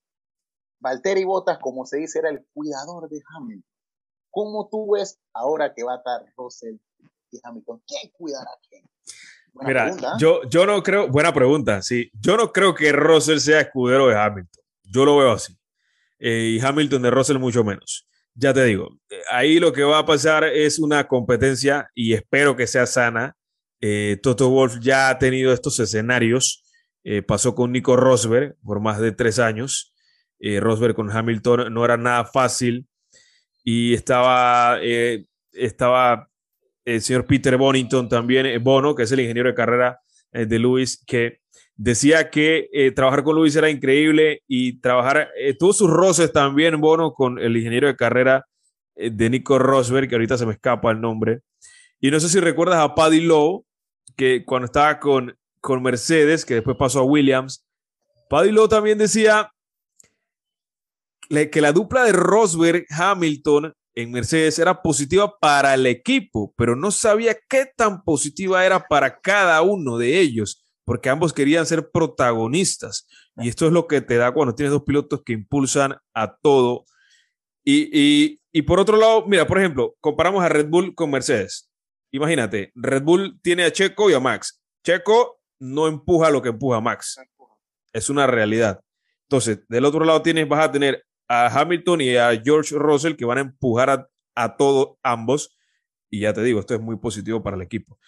Valtteri Bottas, como se dice, era el cuidador de Hamilton. ¿Cómo tú ves ahora que va a estar Russell y Hamilton? ¿Quién cuidará a quién? Mira, ¿eh? yo, yo no creo, buena pregunta, sí. Yo no creo que Russell sea escudero de Hamilton. Yo lo veo así. Eh, y Hamilton de Russell mucho menos. Ya te digo, eh, ahí lo que va a pasar es una competencia y espero que sea sana. Toto Wolf ya ha tenido estos escenarios. pasó con Nico Rosberg por más de tres años. Rosberg con Hamilton no era nada fácil y estaba, estaba el señor Peter Bonington también, eh, Bono, que es el ingeniero de carrera eh, de Luis, que decía que eh, trabajar con Luis era increíble y trabajar, tuvo sus roces también, Bono, con el ingeniero de carrera de Nico Rosberg, que ahorita se me escapa el nombre. Y no sé si recuerdas a Paddy Lowe, que cuando estaba con, con Mercedes, que después pasó a Williams, Paddy Lowe también decía que la dupla de Rosberg-Hamilton en Mercedes era positiva para el equipo, pero no sabía qué tan positiva era para cada uno de ellos, porque ambos querían ser protagonistas. Y esto es lo que te da cuando tienes dos pilotos que impulsan a todo. Y, por otro lado, mira, por ejemplo, comparamos a Red Bull con Mercedes. Imagínate, Red Bull tiene a Checo y a Max. Checo no empuja lo que empuja Max. Es una realidad. Entonces, del otro lado tienes, vas a tener a Hamilton y a George Russell que van a empujar a, a todos ambos. Y ya te digo, esto es muy positivo para el equipo.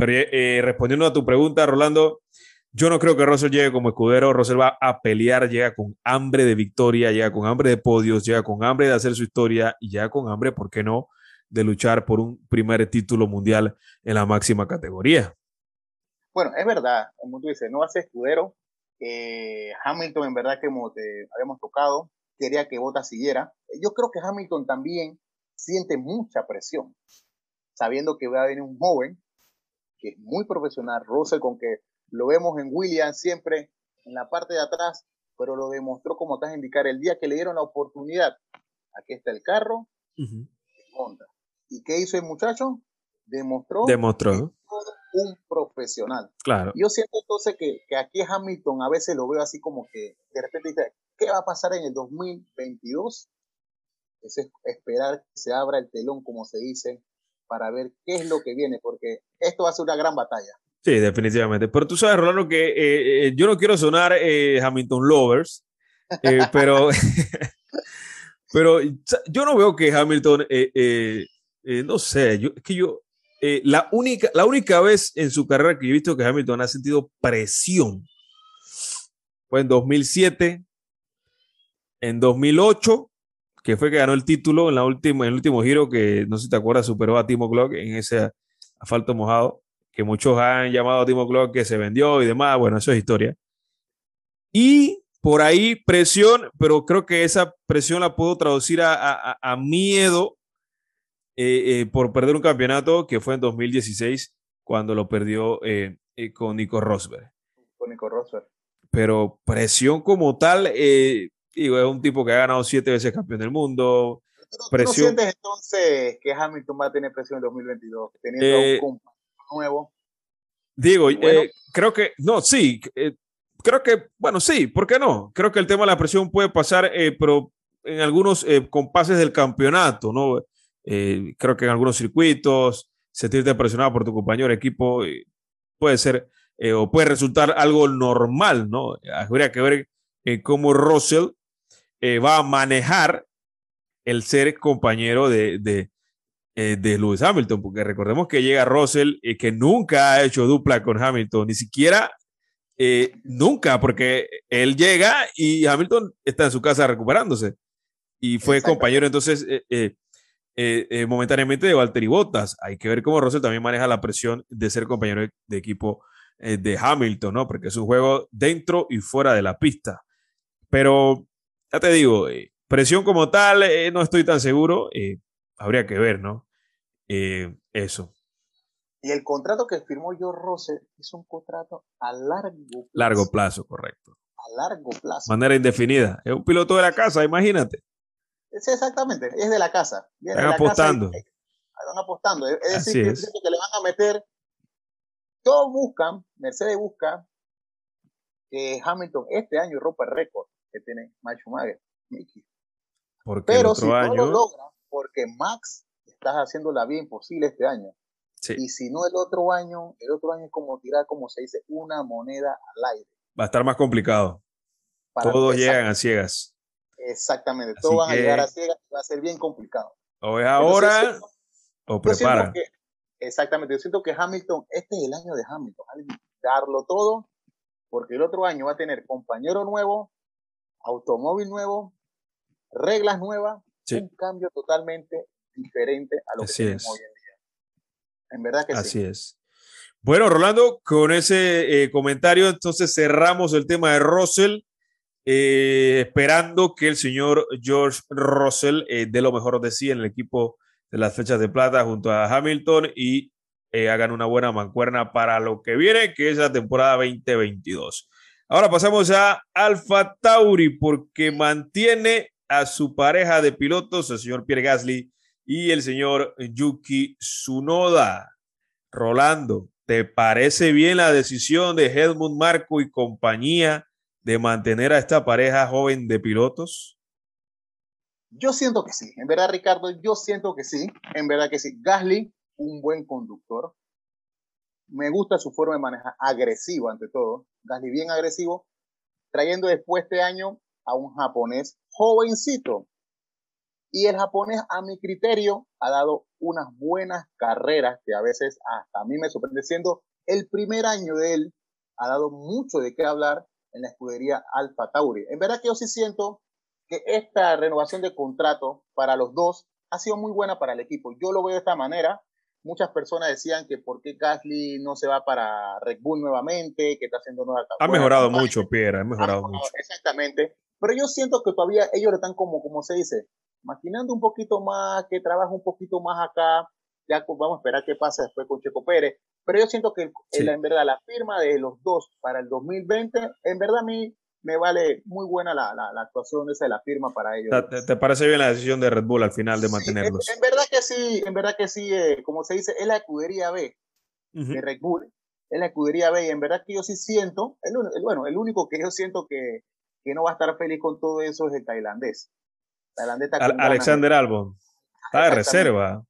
Pero eh, respondiendo a tu pregunta, Rolando, yo no creo que Russell llegue como escudero. Russell va a pelear, llega con hambre de victoria, llega con hambre de podios, llega con hambre de hacer su historia y llega con hambre, ¿por qué no?, de luchar por un primer título mundial en la máxima categoría. Bueno, es verdad, como tú dices, no va a ser escudero. Eh, Hamilton, en verdad, que como te habíamos tocado, quería que Bottas siguiera. Yo creo que Hamilton también siente mucha presión, sabiendo que va a venir un joven que es muy profesional, Russell, con que lo vemos en Williams siempre en la parte de atrás, pero lo demostró como estás a indicar el día que le dieron la oportunidad. Aquí está el carro, ¿Y qué hizo el muchacho? Demostró, demostró. un profesional. Claro. Yo siento entonces que, que aquí Hamilton a veces lo veo así como que de repente dice, ¿Qué va a pasar en el 2022? Es esperar que se abra el telón, como se dice, para ver qué es lo que viene, porque esto va a ser una gran batalla. Sí, definitivamente. Pero tú sabes, Rolando, que eh, eh, yo no quiero sonar eh, Hamilton Lovers, pero, pero yo no veo que Hamilton, no sé, yo, es que yo, la, única, la única vez en su carrera que he visto que Hamilton ha sentido presión fue en 2007 en 2008, que fue que ganó el título en, la última, en el último giro, que no sé si te acuerdas, superó a Timo Glock en ese asfalto mojado, que muchos han llamado a Timo Glock que se vendió y demás. Bueno, eso es historia. Y por ahí presión, pero creo que esa presión la puedo traducir a, a, miedo eh, eh, por perder un campeonato que fue en 2016 cuando lo perdió eh, con Nico Rosberg. Con Nico Rosberg. Pero presión como tal, Digo, es un tipo que ha ganado siete veces campeón del mundo. ¿Tú no sientes entonces que Hamilton va a tener presión en 2022, teniendo eh, un nuevo? Digo, eh, creo que, no, sí, eh, creo que, bueno, sí, ¿por qué no? Creo que el tema de la presión puede pasar, pero en algunos compases del campeonato, ¿no? creo que en algunos circuitos, sentirte presionado por tu compañero de equipo puede ser, o puede resultar algo normal, ¿no? Habría que ver cómo Russell eh, va a manejar el ser compañero de, de, eh, de, Lewis Hamilton, porque recordemos que llega Russell y que nunca ha hecho dupla con Hamilton, ni siquiera Eh, nunca, porque él llega y Hamilton está en su casa recuperándose. Y fue compañero entonces eh, eh, momentáneamente de Valtteri Bottas. Hay que ver cómo Russell también maneja la presión de ser compañero de, equipo de Hamilton, ¿no? Porque es un juego dentro y fuera de la pista. Pero, ya te digo, presión como tal, no estoy tan seguro. habría que ver, ¿no? eso. Y el contrato que firmó George Russell es un contrato a largo plazo. Largo plazo, correcto. A largo plazo. Manera indefinida. Es un piloto de la casa, imagínate. Sí, exactamente. Es de la casa. Están apostando. están apostando. Es decir, que, le van a meter. Todos buscan, Mercedes busca que Hamilton este año rompa el récord que tiene Max Schumacher. Porque Pero si no lo logra, porque Max está haciendo la vida imposible este año. Y si no el otro año, el otro año es como tirar, como se dice, una moneda al aire. Va a estar más complicado. Todos llegan a ciegas. Exactamente, todos van a llegar a ciegas y va a ser bien complicado. O es ahora o prepara. exactamente, yo siento que Hamilton, este es el año de Hamilton, darlo todo, porque el otro año va a tener compañero nuevo, automóvil nuevo, reglas nuevas, un cambio totalmente diferente a lo que tenemos hoy en día. En verdad que Así es. Bueno, Rolando, con ese eh, comentario, entonces cerramos el tema de Russell, eh, esperando que el señor George Russell eh, dé lo mejor de sí en el equipo de las fechas de plata junto a Hamilton y hagan una buena mancuerna para lo que viene, que es la temporada 2022. Ahora pasamos a Alfa Tauri, porque mantiene a su pareja de pilotos, el señor Pierre Gasly y el señor Yuki Tsunoda. Rolando, ¿te parece bien la decisión de Helmut Marco y compañía de mantener a esta pareja joven de pilotos? Yo siento que sí, en verdad Ricardo, yo siento que sí, en verdad que sí. Gasly, un buen conductor. Me gusta su forma de manejar, agresivo ante todo. Gasly bien agresivo, trayendo después este año a un japonés jovencito, y el japonés, a mi criterio, ha dado unas buenas carreras que a veces hasta a mí me sorprende. Siendo el primer año de él, ha dado mucho de qué hablar en la escudería Alfa Tauri. En verdad que yo sí siento que esta renovación de contrato para los dos ha sido muy buena para el equipo. Yo lo veo de esta manera. Muchas personas decían que por qué Gasly no se va para Red Bull nuevamente, que está haciendo nueva. Ha mejorado mucho, Pierre, ha mejorado mucho. Exactamente. Pero yo siento que todavía ellos están como, como se dice, maquinando un poquito más, que trabaja un poquito más acá. Ya vamos a esperar qué pasa después con Checo Pérez. Pero yo siento que en verdad la firma de los dos para el 2020, en verdad a mí me vale muy buena la, la, actuación esa de la firma para ellos. ¿Te, parece bien la decisión de Red Bull al final de mantenerlos? En, verdad que sí, en verdad que sí, eh, como se dice, es la escudería B de Red Bull, es la escudería B y en verdad que yo sí siento, el, bueno, el único que yo siento que, que no va a estar feliz con todo eso es el tailandés. Alexander Albon. Está de reserva.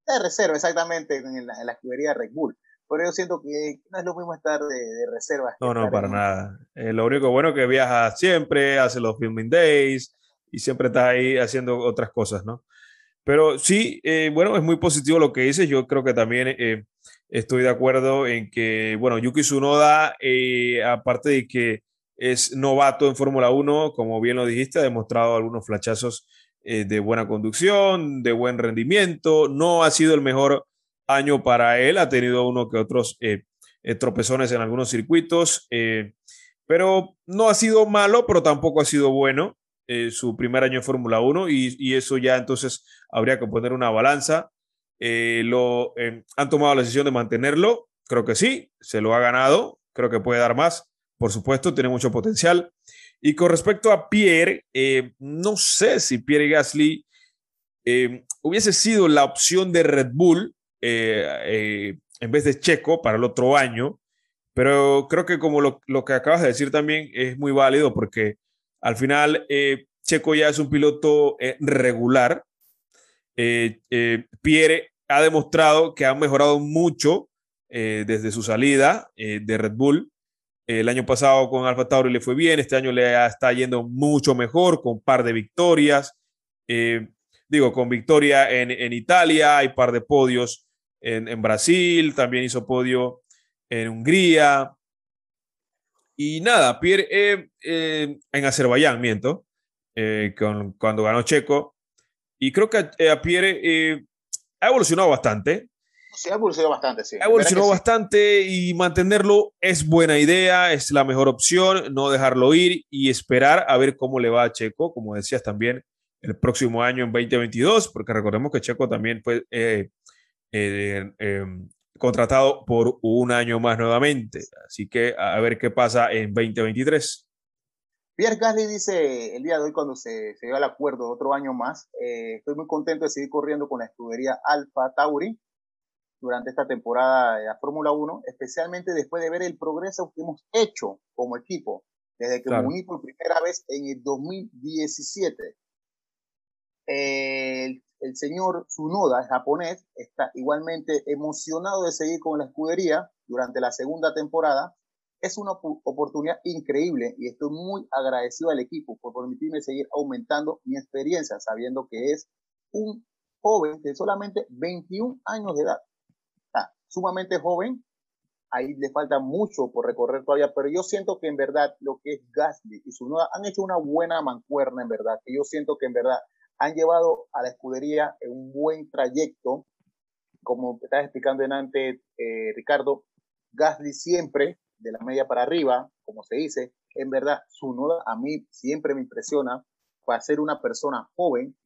Está de reserva, exactamente, en la, escudería de Red Bull. Pero yo siento que no es lo mismo estar de, reserva. No, no, para nada. Eh, lo único bueno es que viaja siempre, hace los filming days y siempre está ahí haciendo otras cosas, ¿no? Pero sí, eh, bueno, es muy positivo lo que dices. Yo creo que también eh, estoy de acuerdo en que, bueno, Yuki Tsunoda, aparte de que es novato en Fórmula 1, como bien lo dijiste, ha demostrado algunos flachazos eh, de buena conducción, de buen rendimiento. No ha sido el mejor año para él, ha tenido uno que otros eh, eh, tropezones en algunos circuitos, pero no ha sido malo, pero tampoco ha sido bueno su primer año en Fórmula 1 y, eso ya entonces habría que poner una balanza. lo, han tomado la decisión de mantenerlo, creo que sí, se lo ha ganado, creo que puede dar más por supuesto, tiene mucho potencial. Y con respecto a Pierre, eh, no sé si Pierre Gasly eh, hubiese sido la opción de Red Bull eh, en vez de Checo para el otro año, pero creo que como lo, lo, que acabas de decir también es muy válido porque al final Checo ya es un piloto regular. Pierre ha demostrado que ha mejorado mucho desde su salida de Red Bull el año pasado con Alfa Tauri le fue bien, este año le está yendo mucho mejor, con un par de victorias. Eh, digo, con victoria en, Italia, hay par de podios en, Brasil, también hizo podio en Hungría. Y nada, Pierre, eh, eh, en Azerbaiyán, miento, eh, con, cuando ganó Checo. Y creo que a Pierre ha evolucionado bastante. Sí, ha evolucionado bastante, sí. Ha evolucionado bastante y mantenerlo es buena idea, es la mejor opción, no dejarlo ir y esperar a ver cómo le va a Checo, como decías también, el próximo año en 2022, porque recordemos que Checo también fue eh, eh, contratado por un año más nuevamente. Así que a ver qué pasa en 2023. Pierre Gasly dice el día de hoy cuando se, se dio el acuerdo de otro año más, eh, estoy muy contento de seguir corriendo con la escudería Alfa Tauri durante esta temporada de la Fórmula 1, especialmente después de ver el progreso que hemos hecho como equipo, desde que me uní por primera vez en el 2017. El, el señor Tsunoda, japonés, está igualmente emocionado de seguir con la escudería durante la segunda temporada. Es una oportunidad increíble y estoy muy agradecido al equipo por permitirme seguir aumentando mi experiencia, sabiendo que es un joven de solamente 21 años de edad sumamente joven, ahí le falta mucho por recorrer todavía, pero yo siento que en verdad lo que es Gasly y su nueva han hecho una buena mancuerna, en verdad, que yo siento que en verdad han llevado a la escudería en un buen trayecto, como estaba explicando en antes, eh, Ricardo, Gasly siempre de la media para arriba, como se dice, en verdad, su nuda a mí siempre me impresiona. Para ser una persona joven,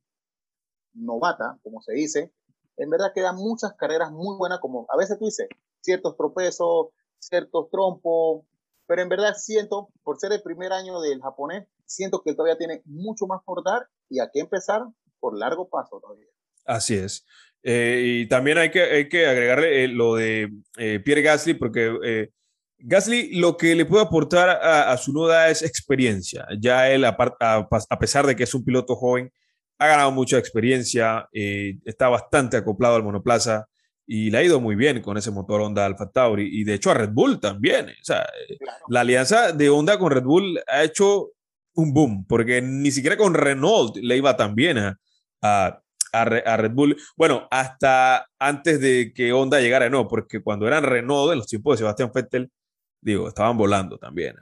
novata, como se dice, en verdad quedan muchas carreras muy buenas, como a veces tú dices, ciertos tropezos, ciertos trompos, pero en verdad siento, por ser el primer año del japonés, siento que todavía tiene mucho más por dar y hay que empezar por largo paso todavía. Así es. Eh, y también hay que, hay que agregarle eh, lo de eh, Pierre Gasly, porque Gasly lo que le puede aportar a, su noda es experiencia. Ya él, a, a, pesar de que es un piloto joven, ha ganado mucha experiencia, está bastante acoplado al monoplaza y le ha ido muy bien con ese motor Honda Alfa Tauri y de hecho a Red Bull también. O sea, la alianza de Honda con Red Bull ha hecho un boom porque ni siquiera con Renault le iba tan bien a, a, Red Bull. Bueno, hasta antes de que Honda llegara, no, porque cuando eran Renault en los tiempos de Sebastián Vettel, digo, estaban volando también.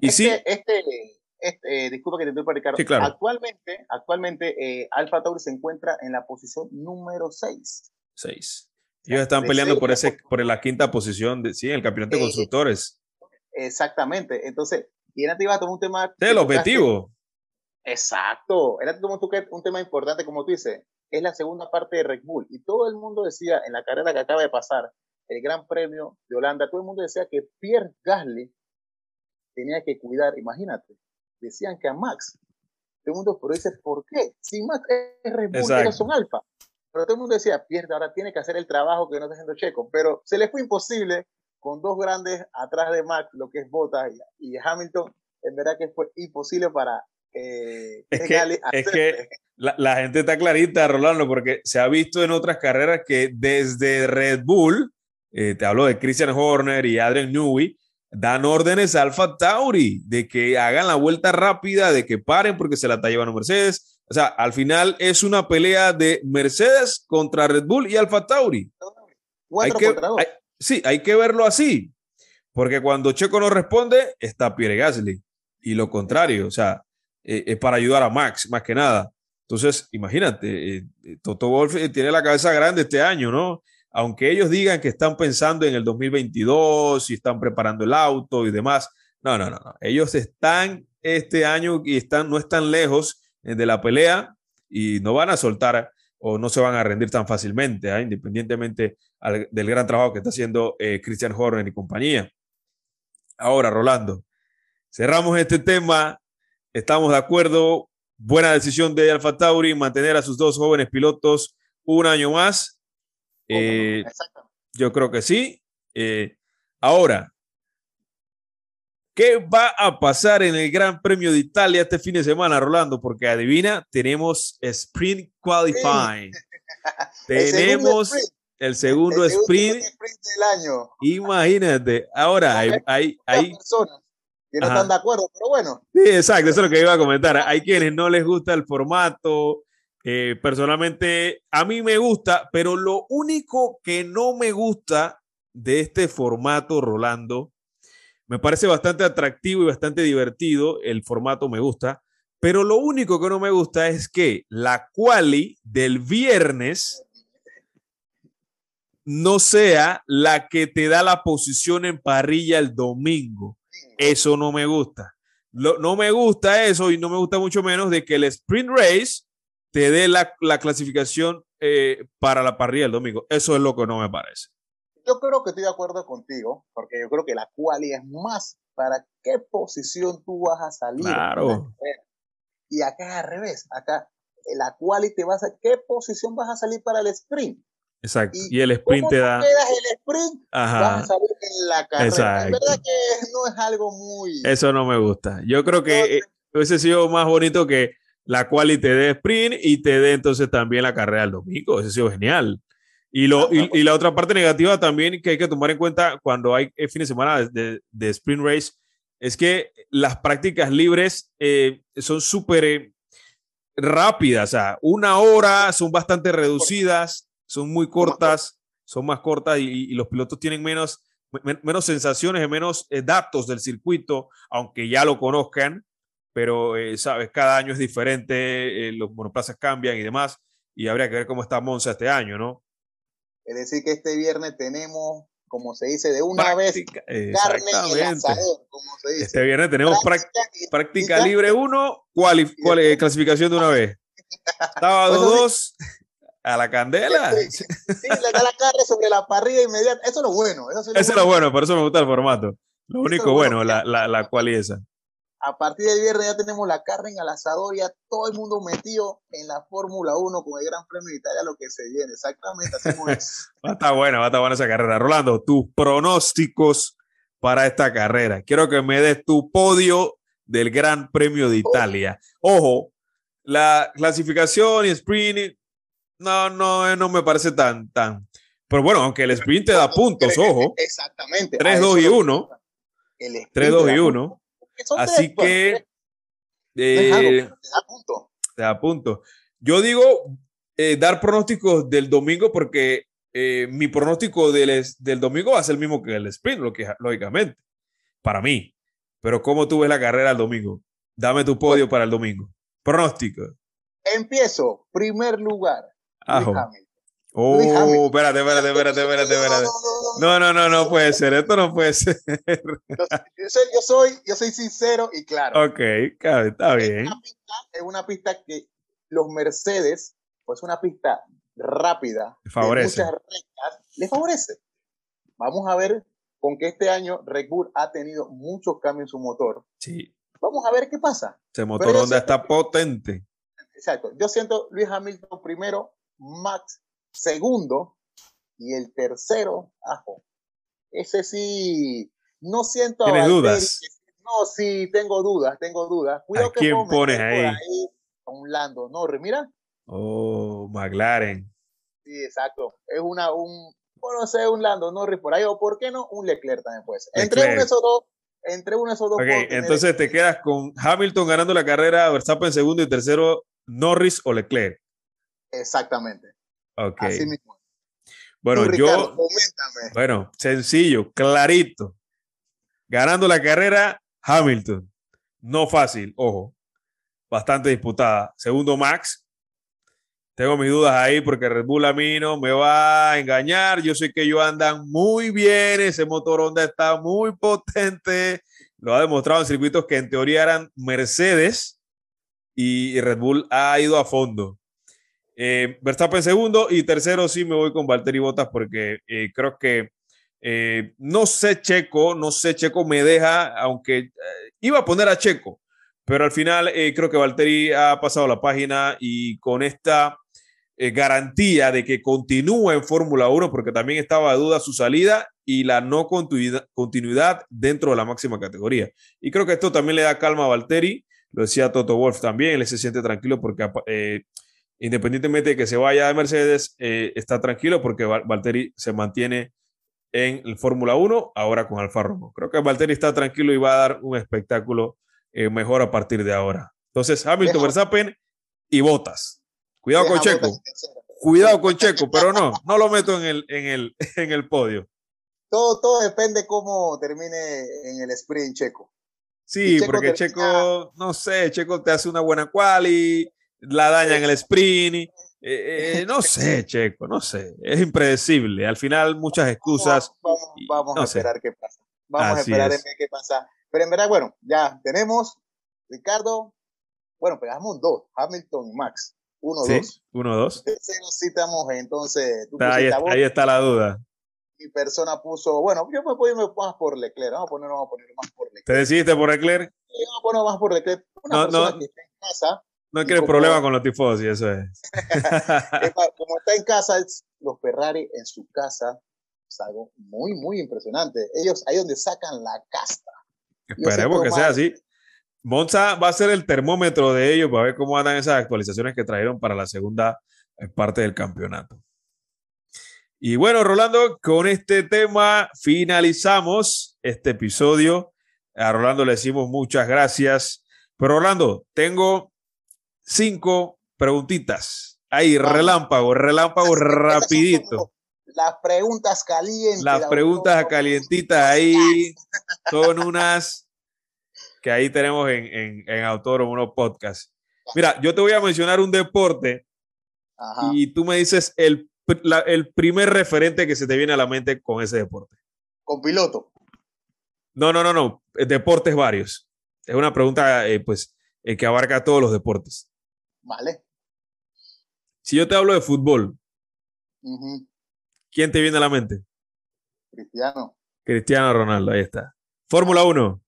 y sí, este, este este, disculpa que te estoy Ricardo. claro. Actualmente, actualmente eh, Alfa Tauri se encuentra en la posición número 6. 6. Ellos están peleando por, ese, por la quinta posición, de, sí, en el campeonato de eh, constructores. Exactamente. Entonces, y te iba a tomar un tema. el objetivo. Exacto. Era tomó un tema importante, como tú dices. Es la segunda parte de Red Bull. Y todo el mundo decía en la carrera que acaba de pasar, el Gran Premio de Holanda, todo el mundo decía que Pierre Gasly tenía que cuidar, imagínate, decían que a Max. Todo el mundo, pero dice, ¿por qué? Si Max es Red Bull, son alfa. Pero todo el mundo decía, pierde, ahora tiene que hacer el trabajo que no está haciendo Checo. Pero se le fue imposible con dos grandes atrás de Max, lo que es Bottas y, Hamilton. En verdad que fue imposible para eh, es que, es que la, la, gente está clarita, Rolando, porque se ha visto en otras carreras que desde Red Bull, eh, te hablo de Christian Horner y Adrian Newey, dan órdenes a Alfa Tauri de que hagan la vuelta rápida, de que paren porque se la está llevando Mercedes. O sea, al final es una pelea de Mercedes contra Red Bull y Alfa Tauri. Hay que, sí, hay que verlo así, porque cuando Checo no responde, está Pierre Gasly. Y lo contrario, o sea, eh, es para ayudar a Max, más que nada. Entonces, imagínate, eh, Toto Wolf tiene la cabeza grande este año, ¿no? aunque ellos digan que están pensando en el 2022 y están preparando el auto y demás, no, no, no, ellos están este año y están, no están lejos eh, de la pelea y no van a soltar o no se van a rendir tan fácilmente, ¿eh? independientemente del gran trabajo que está haciendo eh, Christian Horner y compañía. Ahora, Rolando, cerramos este tema, estamos de acuerdo, buena decisión de Alfa Tauri mantener a sus dos jóvenes pilotos un año más eh, yo creo que sí. Eh, ahora, ¿qué va a pasar en el Gran Premio de Italia este fin de semana, Rolando? Porque adivina, tenemos Sprint Qualifying. tenemos el segundo, sprint, del año. Imagínate. Ahora, hay, hay, hay personas que no están de acuerdo, pero bueno. Sí, exacto, eso es lo que iba a comentar. Hay quienes no les gusta el formato, eh, personalmente, a mí me gusta, pero lo único que no me gusta de este formato, Rolando, Me parece bastante atractivo y bastante divertido. El formato me gusta. Pero lo único que no me gusta es que la quali del viernes no sea la que te da la posición en parrilla el domingo. Eso no me gusta. no me gusta eso y no me gusta mucho menos de que el sprint race te dé la, clasificación eh, para la parrilla el domingo. Eso es lo que no me parece. Yo creo que estoy de acuerdo contigo, porque yo creo que la quali es más para qué posición tú vas a salir. Claro. Y acá es al revés. Acá la quali te vas a qué posición vas a salir para el sprint. Exacto. Y, el sprint te da. quedas el sprint, Ajá. vas a salir en la carrera. Exacto. En verdad que no es algo muy. Eso no me gusta. Yo creo que hubiese sido más bonito que la quali te dé sprint y te dé entonces también la carrera el domingo. Eso ha sido genial. Y, lo, y, y, la otra parte negativa también que hay que tomar en cuenta cuando hay fin de semana de, de sprint race es que las prácticas libres eh, son súper eh, rápidas. O sea, una hora son bastante reducidas son muy cortas, son más cortas y, los pilotos tienen menos, menos sensaciones y menos eh, datos del circuito, aunque ya lo conozcan, pero eh, sabes, cada año es diferente, eh, los monoplazas cambian y demás, y habría que ver cómo está Monza este año, ¿no? Es decir, que este viernes tenemos, como se dice, de una vez carne como se dice. Este viernes tenemos práctica, libre 1, clasificación de una vez. Sábado 2, a la candela. Sí, le da la carne sobre la parrilla inmediata. Eso es lo bueno. Eso, es lo, bueno. por eso me gusta el formato. Lo único bueno, la, la, la cual esa. A partir del viernes ya tenemos la carne en el asador, ya todo el mundo metido en la Fórmula 1 con el Gran Premio de Italia, lo que se viene. Exactamente, hacemos eso. va a estar buena, va a estar buena esa carrera. Rolando, tus pronósticos para esta carrera. Quiero que me des tu podio del Gran Premio de Italia. Ojo, la clasificación y sprint no, no, no me parece tan, tan. Pero bueno, aunque el sprint te da puntos, ojo. Exactamente. 3, 2 y 1. 3, 2 y 1. Así que. Eh, te da. Te da puntos. Yo digo eh, dar pronósticos del domingo porque eh, mi pronóstico del, del domingo va a ser el mismo que el sprint, lo que, lógicamente, para mí. Pero ¿cómo tú ves la carrera el domingo? Dame tu podio para el domingo. Pronóstico. Empiezo. Primer lugar. Oh, espérate, espérate, espérate, espérate, espérate. No, no, no, no puede ser. Esto no puede ser. Yo soy, yo soy, sincero y claro. Ok, está bien. Es una pista, que los Mercedes, pues una pista rápida, favorece. le favorece. Vamos a ver con que este año Red Bull ha tenido muchos cambios en su motor. Sí. Vamos a ver qué pasa. Ese motor Honda está potente. Exacto. Yo siento Luis Hamilton primero, Max segundo y el tercero, ajo. Ese sí, no siento a dudas? No, sí, tengo dudas, tengo dudas. Cuidado ¿A quién pones ahí? ahí? A un Lando Norris, mira. Oh, McLaren. Sí, exacto. Es una, un, bueno, sé, un Lando Norris por ahí, o por qué no, un Leclerc también puede ser. Entre uno de esos dos, entre uno de esos dos. Ok, entonces te quedas con Hamilton ganando la carrera, Verstappen segundo y tercero, Norris o Leclerc. Exactamente. Ok. Así mismo. Bueno, yo. Bueno, sencillo, clarito. Ganando la carrera, Hamilton. No fácil, ojo. Bastante disputada. Segundo, Max. Tengo mis dudas ahí porque Red Bull a mí no me va a engañar. Yo sé que ellos andan muy bien. Ese motor Honda está muy potente. Lo ha demostrado en circuitos que en teoría eran Mercedes y Red Bull ha ido a fondo. Eh, Verstappen segundo y tercero sí me voy con Valtteri Bottas porque eh, creo que eh, no sé Checo, no sé Checo me deja, aunque eh, iba a poner a Checo, pero al final creo que Valtteri ha pasado la página y con esta garantía de que continúa en Fórmula 1 porque también estaba a duda su salida y la no continuidad, dentro de la máxima categoría. Y creo que esto también le da calma a Valtteri, lo decía Toto Wolf también, él se siente tranquilo porque independientemente de que se vaya de Mercedes, eh, está tranquilo porque Valtteri se mantiene en el Fórmula 1, ahora con Alfa Romeo. Creo que Valtteri está tranquilo y va a dar un espectáculo eh, mejor a partir de ahora. Entonces, Hamilton, Verstappen y Botas. Cuidado con Checo. Cuidado con Checo, pero no, no lo meto en el, en el, en el podio. todo, todo depende cómo termine en el sprint Checo. Sí, porque Checo, no sé, Checo te hace una buena quali, la daña en el sprint. Eh, eh, no sé, Checo, no sé. Es impredecible. Al final, muchas excusas. Vamos, a esperar qué pasa. Vamos a esperar qué pasa. Pero en verdad, bueno, ya tenemos, Ricardo. Bueno, pegamos dos, Hamilton y Max. Uno, dos. Uno, dos. citamos entonces. ahí, ahí, está la duda. Mi persona puso, bueno, yo me voy más por Leclerc. Vamos a poner, vamos a poner más por Leclerc. ¿Te decidiste por Leclerc? Sí, más por Leclerc. Una no, no. que está en casa no quieres problema con los tifosi, eso es. como está en casa, los Ferrari en su casa es algo muy, muy impresionante. Ellos ahí donde sacan la casta. Esperemos que sea así. Monza va a ser el termómetro de ellos para ver cómo andan esas actualizaciones que trajeron para la segunda eh, parte del campeonato. Y bueno, Rolando, con este tema finalizamos este episodio. A Rolando le decimos muchas gracias. Pero Rolando, tengo cinco preguntitas. Ahí, relámpago, relámpago rapidito. Las preguntas calientes. Las preguntas calientitas ahí son unas que ahí tenemos en, en, en Autódromo, unos podcasts. Mira, yo te voy a mencionar un deporte y tú me dices el, el primer referente que se te viene a la mente con ese deporte. Con piloto. No, no, no, no. Deportes varios. Es una pregunta, eh, pues, eh, que abarca todos los deportes. Vale. Si yo te hablo de fútbol, ¿quién te viene a la mente? Cristiano. Cristiano Ronaldo, ahí está. Fórmula 1.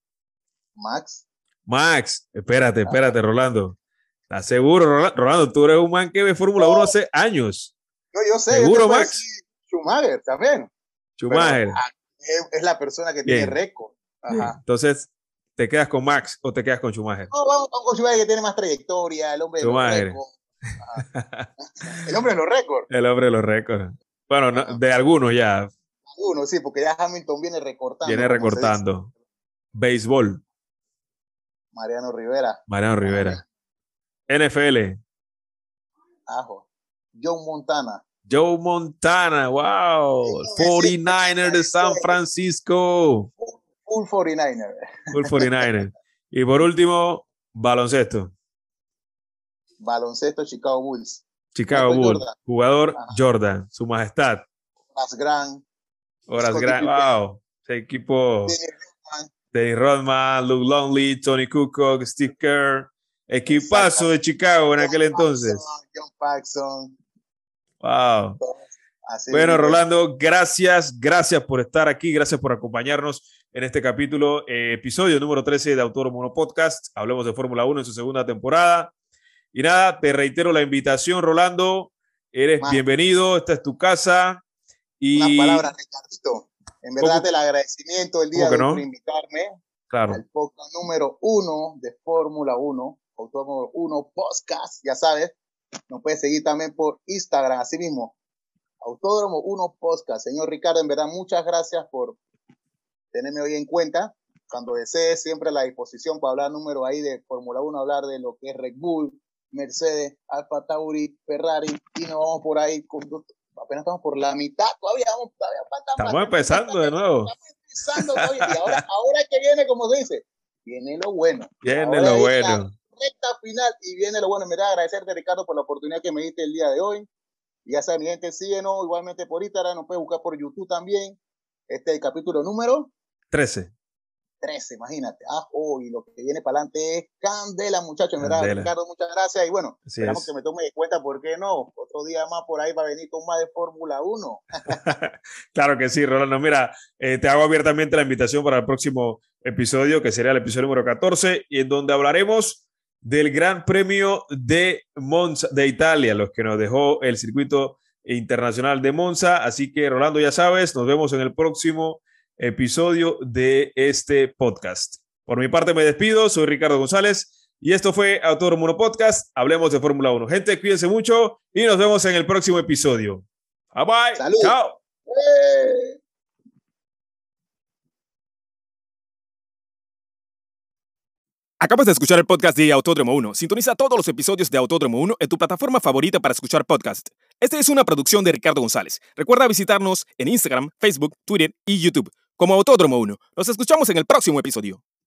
Max. Max, espérate, espérate, Rolando. ¿Estás seguro, Rolando? Tú eres un man que ve Fórmula 1 hace años. No, yo sé. ¿Seguro, Max? Schumacher también. Schumacher. Ah, es, la persona que tiene récord. Entonces, ¿Te quedas con Max o te quedas con Schumacher? No, vamos con Schumacher que tiene más trayectoria, el hombre de los récords. el hombre de los récords. El hombre de los récords. Bueno, de algunos ya. Algunos, sí, porque ya Hamilton viene recortando. Viene recortando. Béisbol. Mariano Rivera. Mariano Rivera. NFL. Ajo. Joe Montana. Joe Montana, wow. 49er de San Francisco. Full 49er. Full 49er. y por último, baloncesto. Baloncesto Chicago Bulls. Chicago Bulls. Jugador Jordan, su majestad. Horas Gran. Horas Gran, wow. Ese equipo. Dennis Rodman, Luke Longley, Tony Kukoc, Steve Kerr. Equipazo de Chicago en aquel entonces. John Paxson. Wow bueno, Rolando, gracias, gracias por estar aquí, gracias por acompañarnos en este capítulo, eh, episodio número 13 de Autor Mono Podcast. Hablemos de Fórmula 1 en su segunda temporada. Y nada, te reitero la invitación, Rolando. Eres bienvenido, esta es tu casa. Y... Una palabra, Ricardito. En verdad, el agradecimiento el día de hoy por invitarme claro. al podcast número uno de Fórmula 1, Autódromo 1 Podcast, ya sabes. Nos puedes seguir también por Instagram, así mismo, Autódromo 1 Podcast. Señor Ricardo, en verdad, muchas gracias por tenerme hoy en cuenta. Cuando desees, siempre a la disposición para hablar número ahí de Fórmula 1, hablar de lo que es Red Bull, Mercedes, Alfa Tauri, Ferrari, y nos vamos por ahí, apenas estamos por la mitad, todavía vamos, todavía falta Estamos empezando de nuevo. Estamos empezando todavía, y ahora, ahora que viene, como se dice, viene lo bueno. Viene lo bueno. Recta final y viene lo bueno. Me da agradecerte, Ricardo, por la oportunidad que me diste el día de hoy ya saben, mi gente, síguenos igualmente por Instagram, nos puede buscar por YouTube también. Este es el capítulo número 13. 13, imagínate. Ah, oh, y lo que viene para adelante es candela, muchachos. ¿verdad? Ricardo, muchas gracias. Y bueno, esperamos que me tome de cuenta, ¿por qué no? Otro día más por ahí va a venir con más de Fórmula 1. claro que sí, Rolando. Mira, eh, te hago abiertamente la invitación para el próximo episodio, que sería el episodio número 14, y en donde hablaremos del Gran Premio de Monza de Italia, los que nos dejó el circuito internacional de Monza. Así que, Rolando, ya sabes, nos vemos en el próximo episodio de este podcast. Por mi parte, me despido. Soy Ricardo González y esto fue Autódromo 1 Podcast. Hablemos de Fórmula 1. Gente, cuídense mucho y nos vemos en el próximo episodio. Bye bye. Chao. Acabas de escuchar el podcast de Autódromo 1. Sintoniza todos los episodios de Autódromo 1 en tu plataforma favorita para escuchar podcast. Esta es una producción de Ricardo González. Recuerda visitarnos en Instagram, Facebook, Twitter y YouTube como Autódromo 1. Nos escuchamos en el próximo episodio.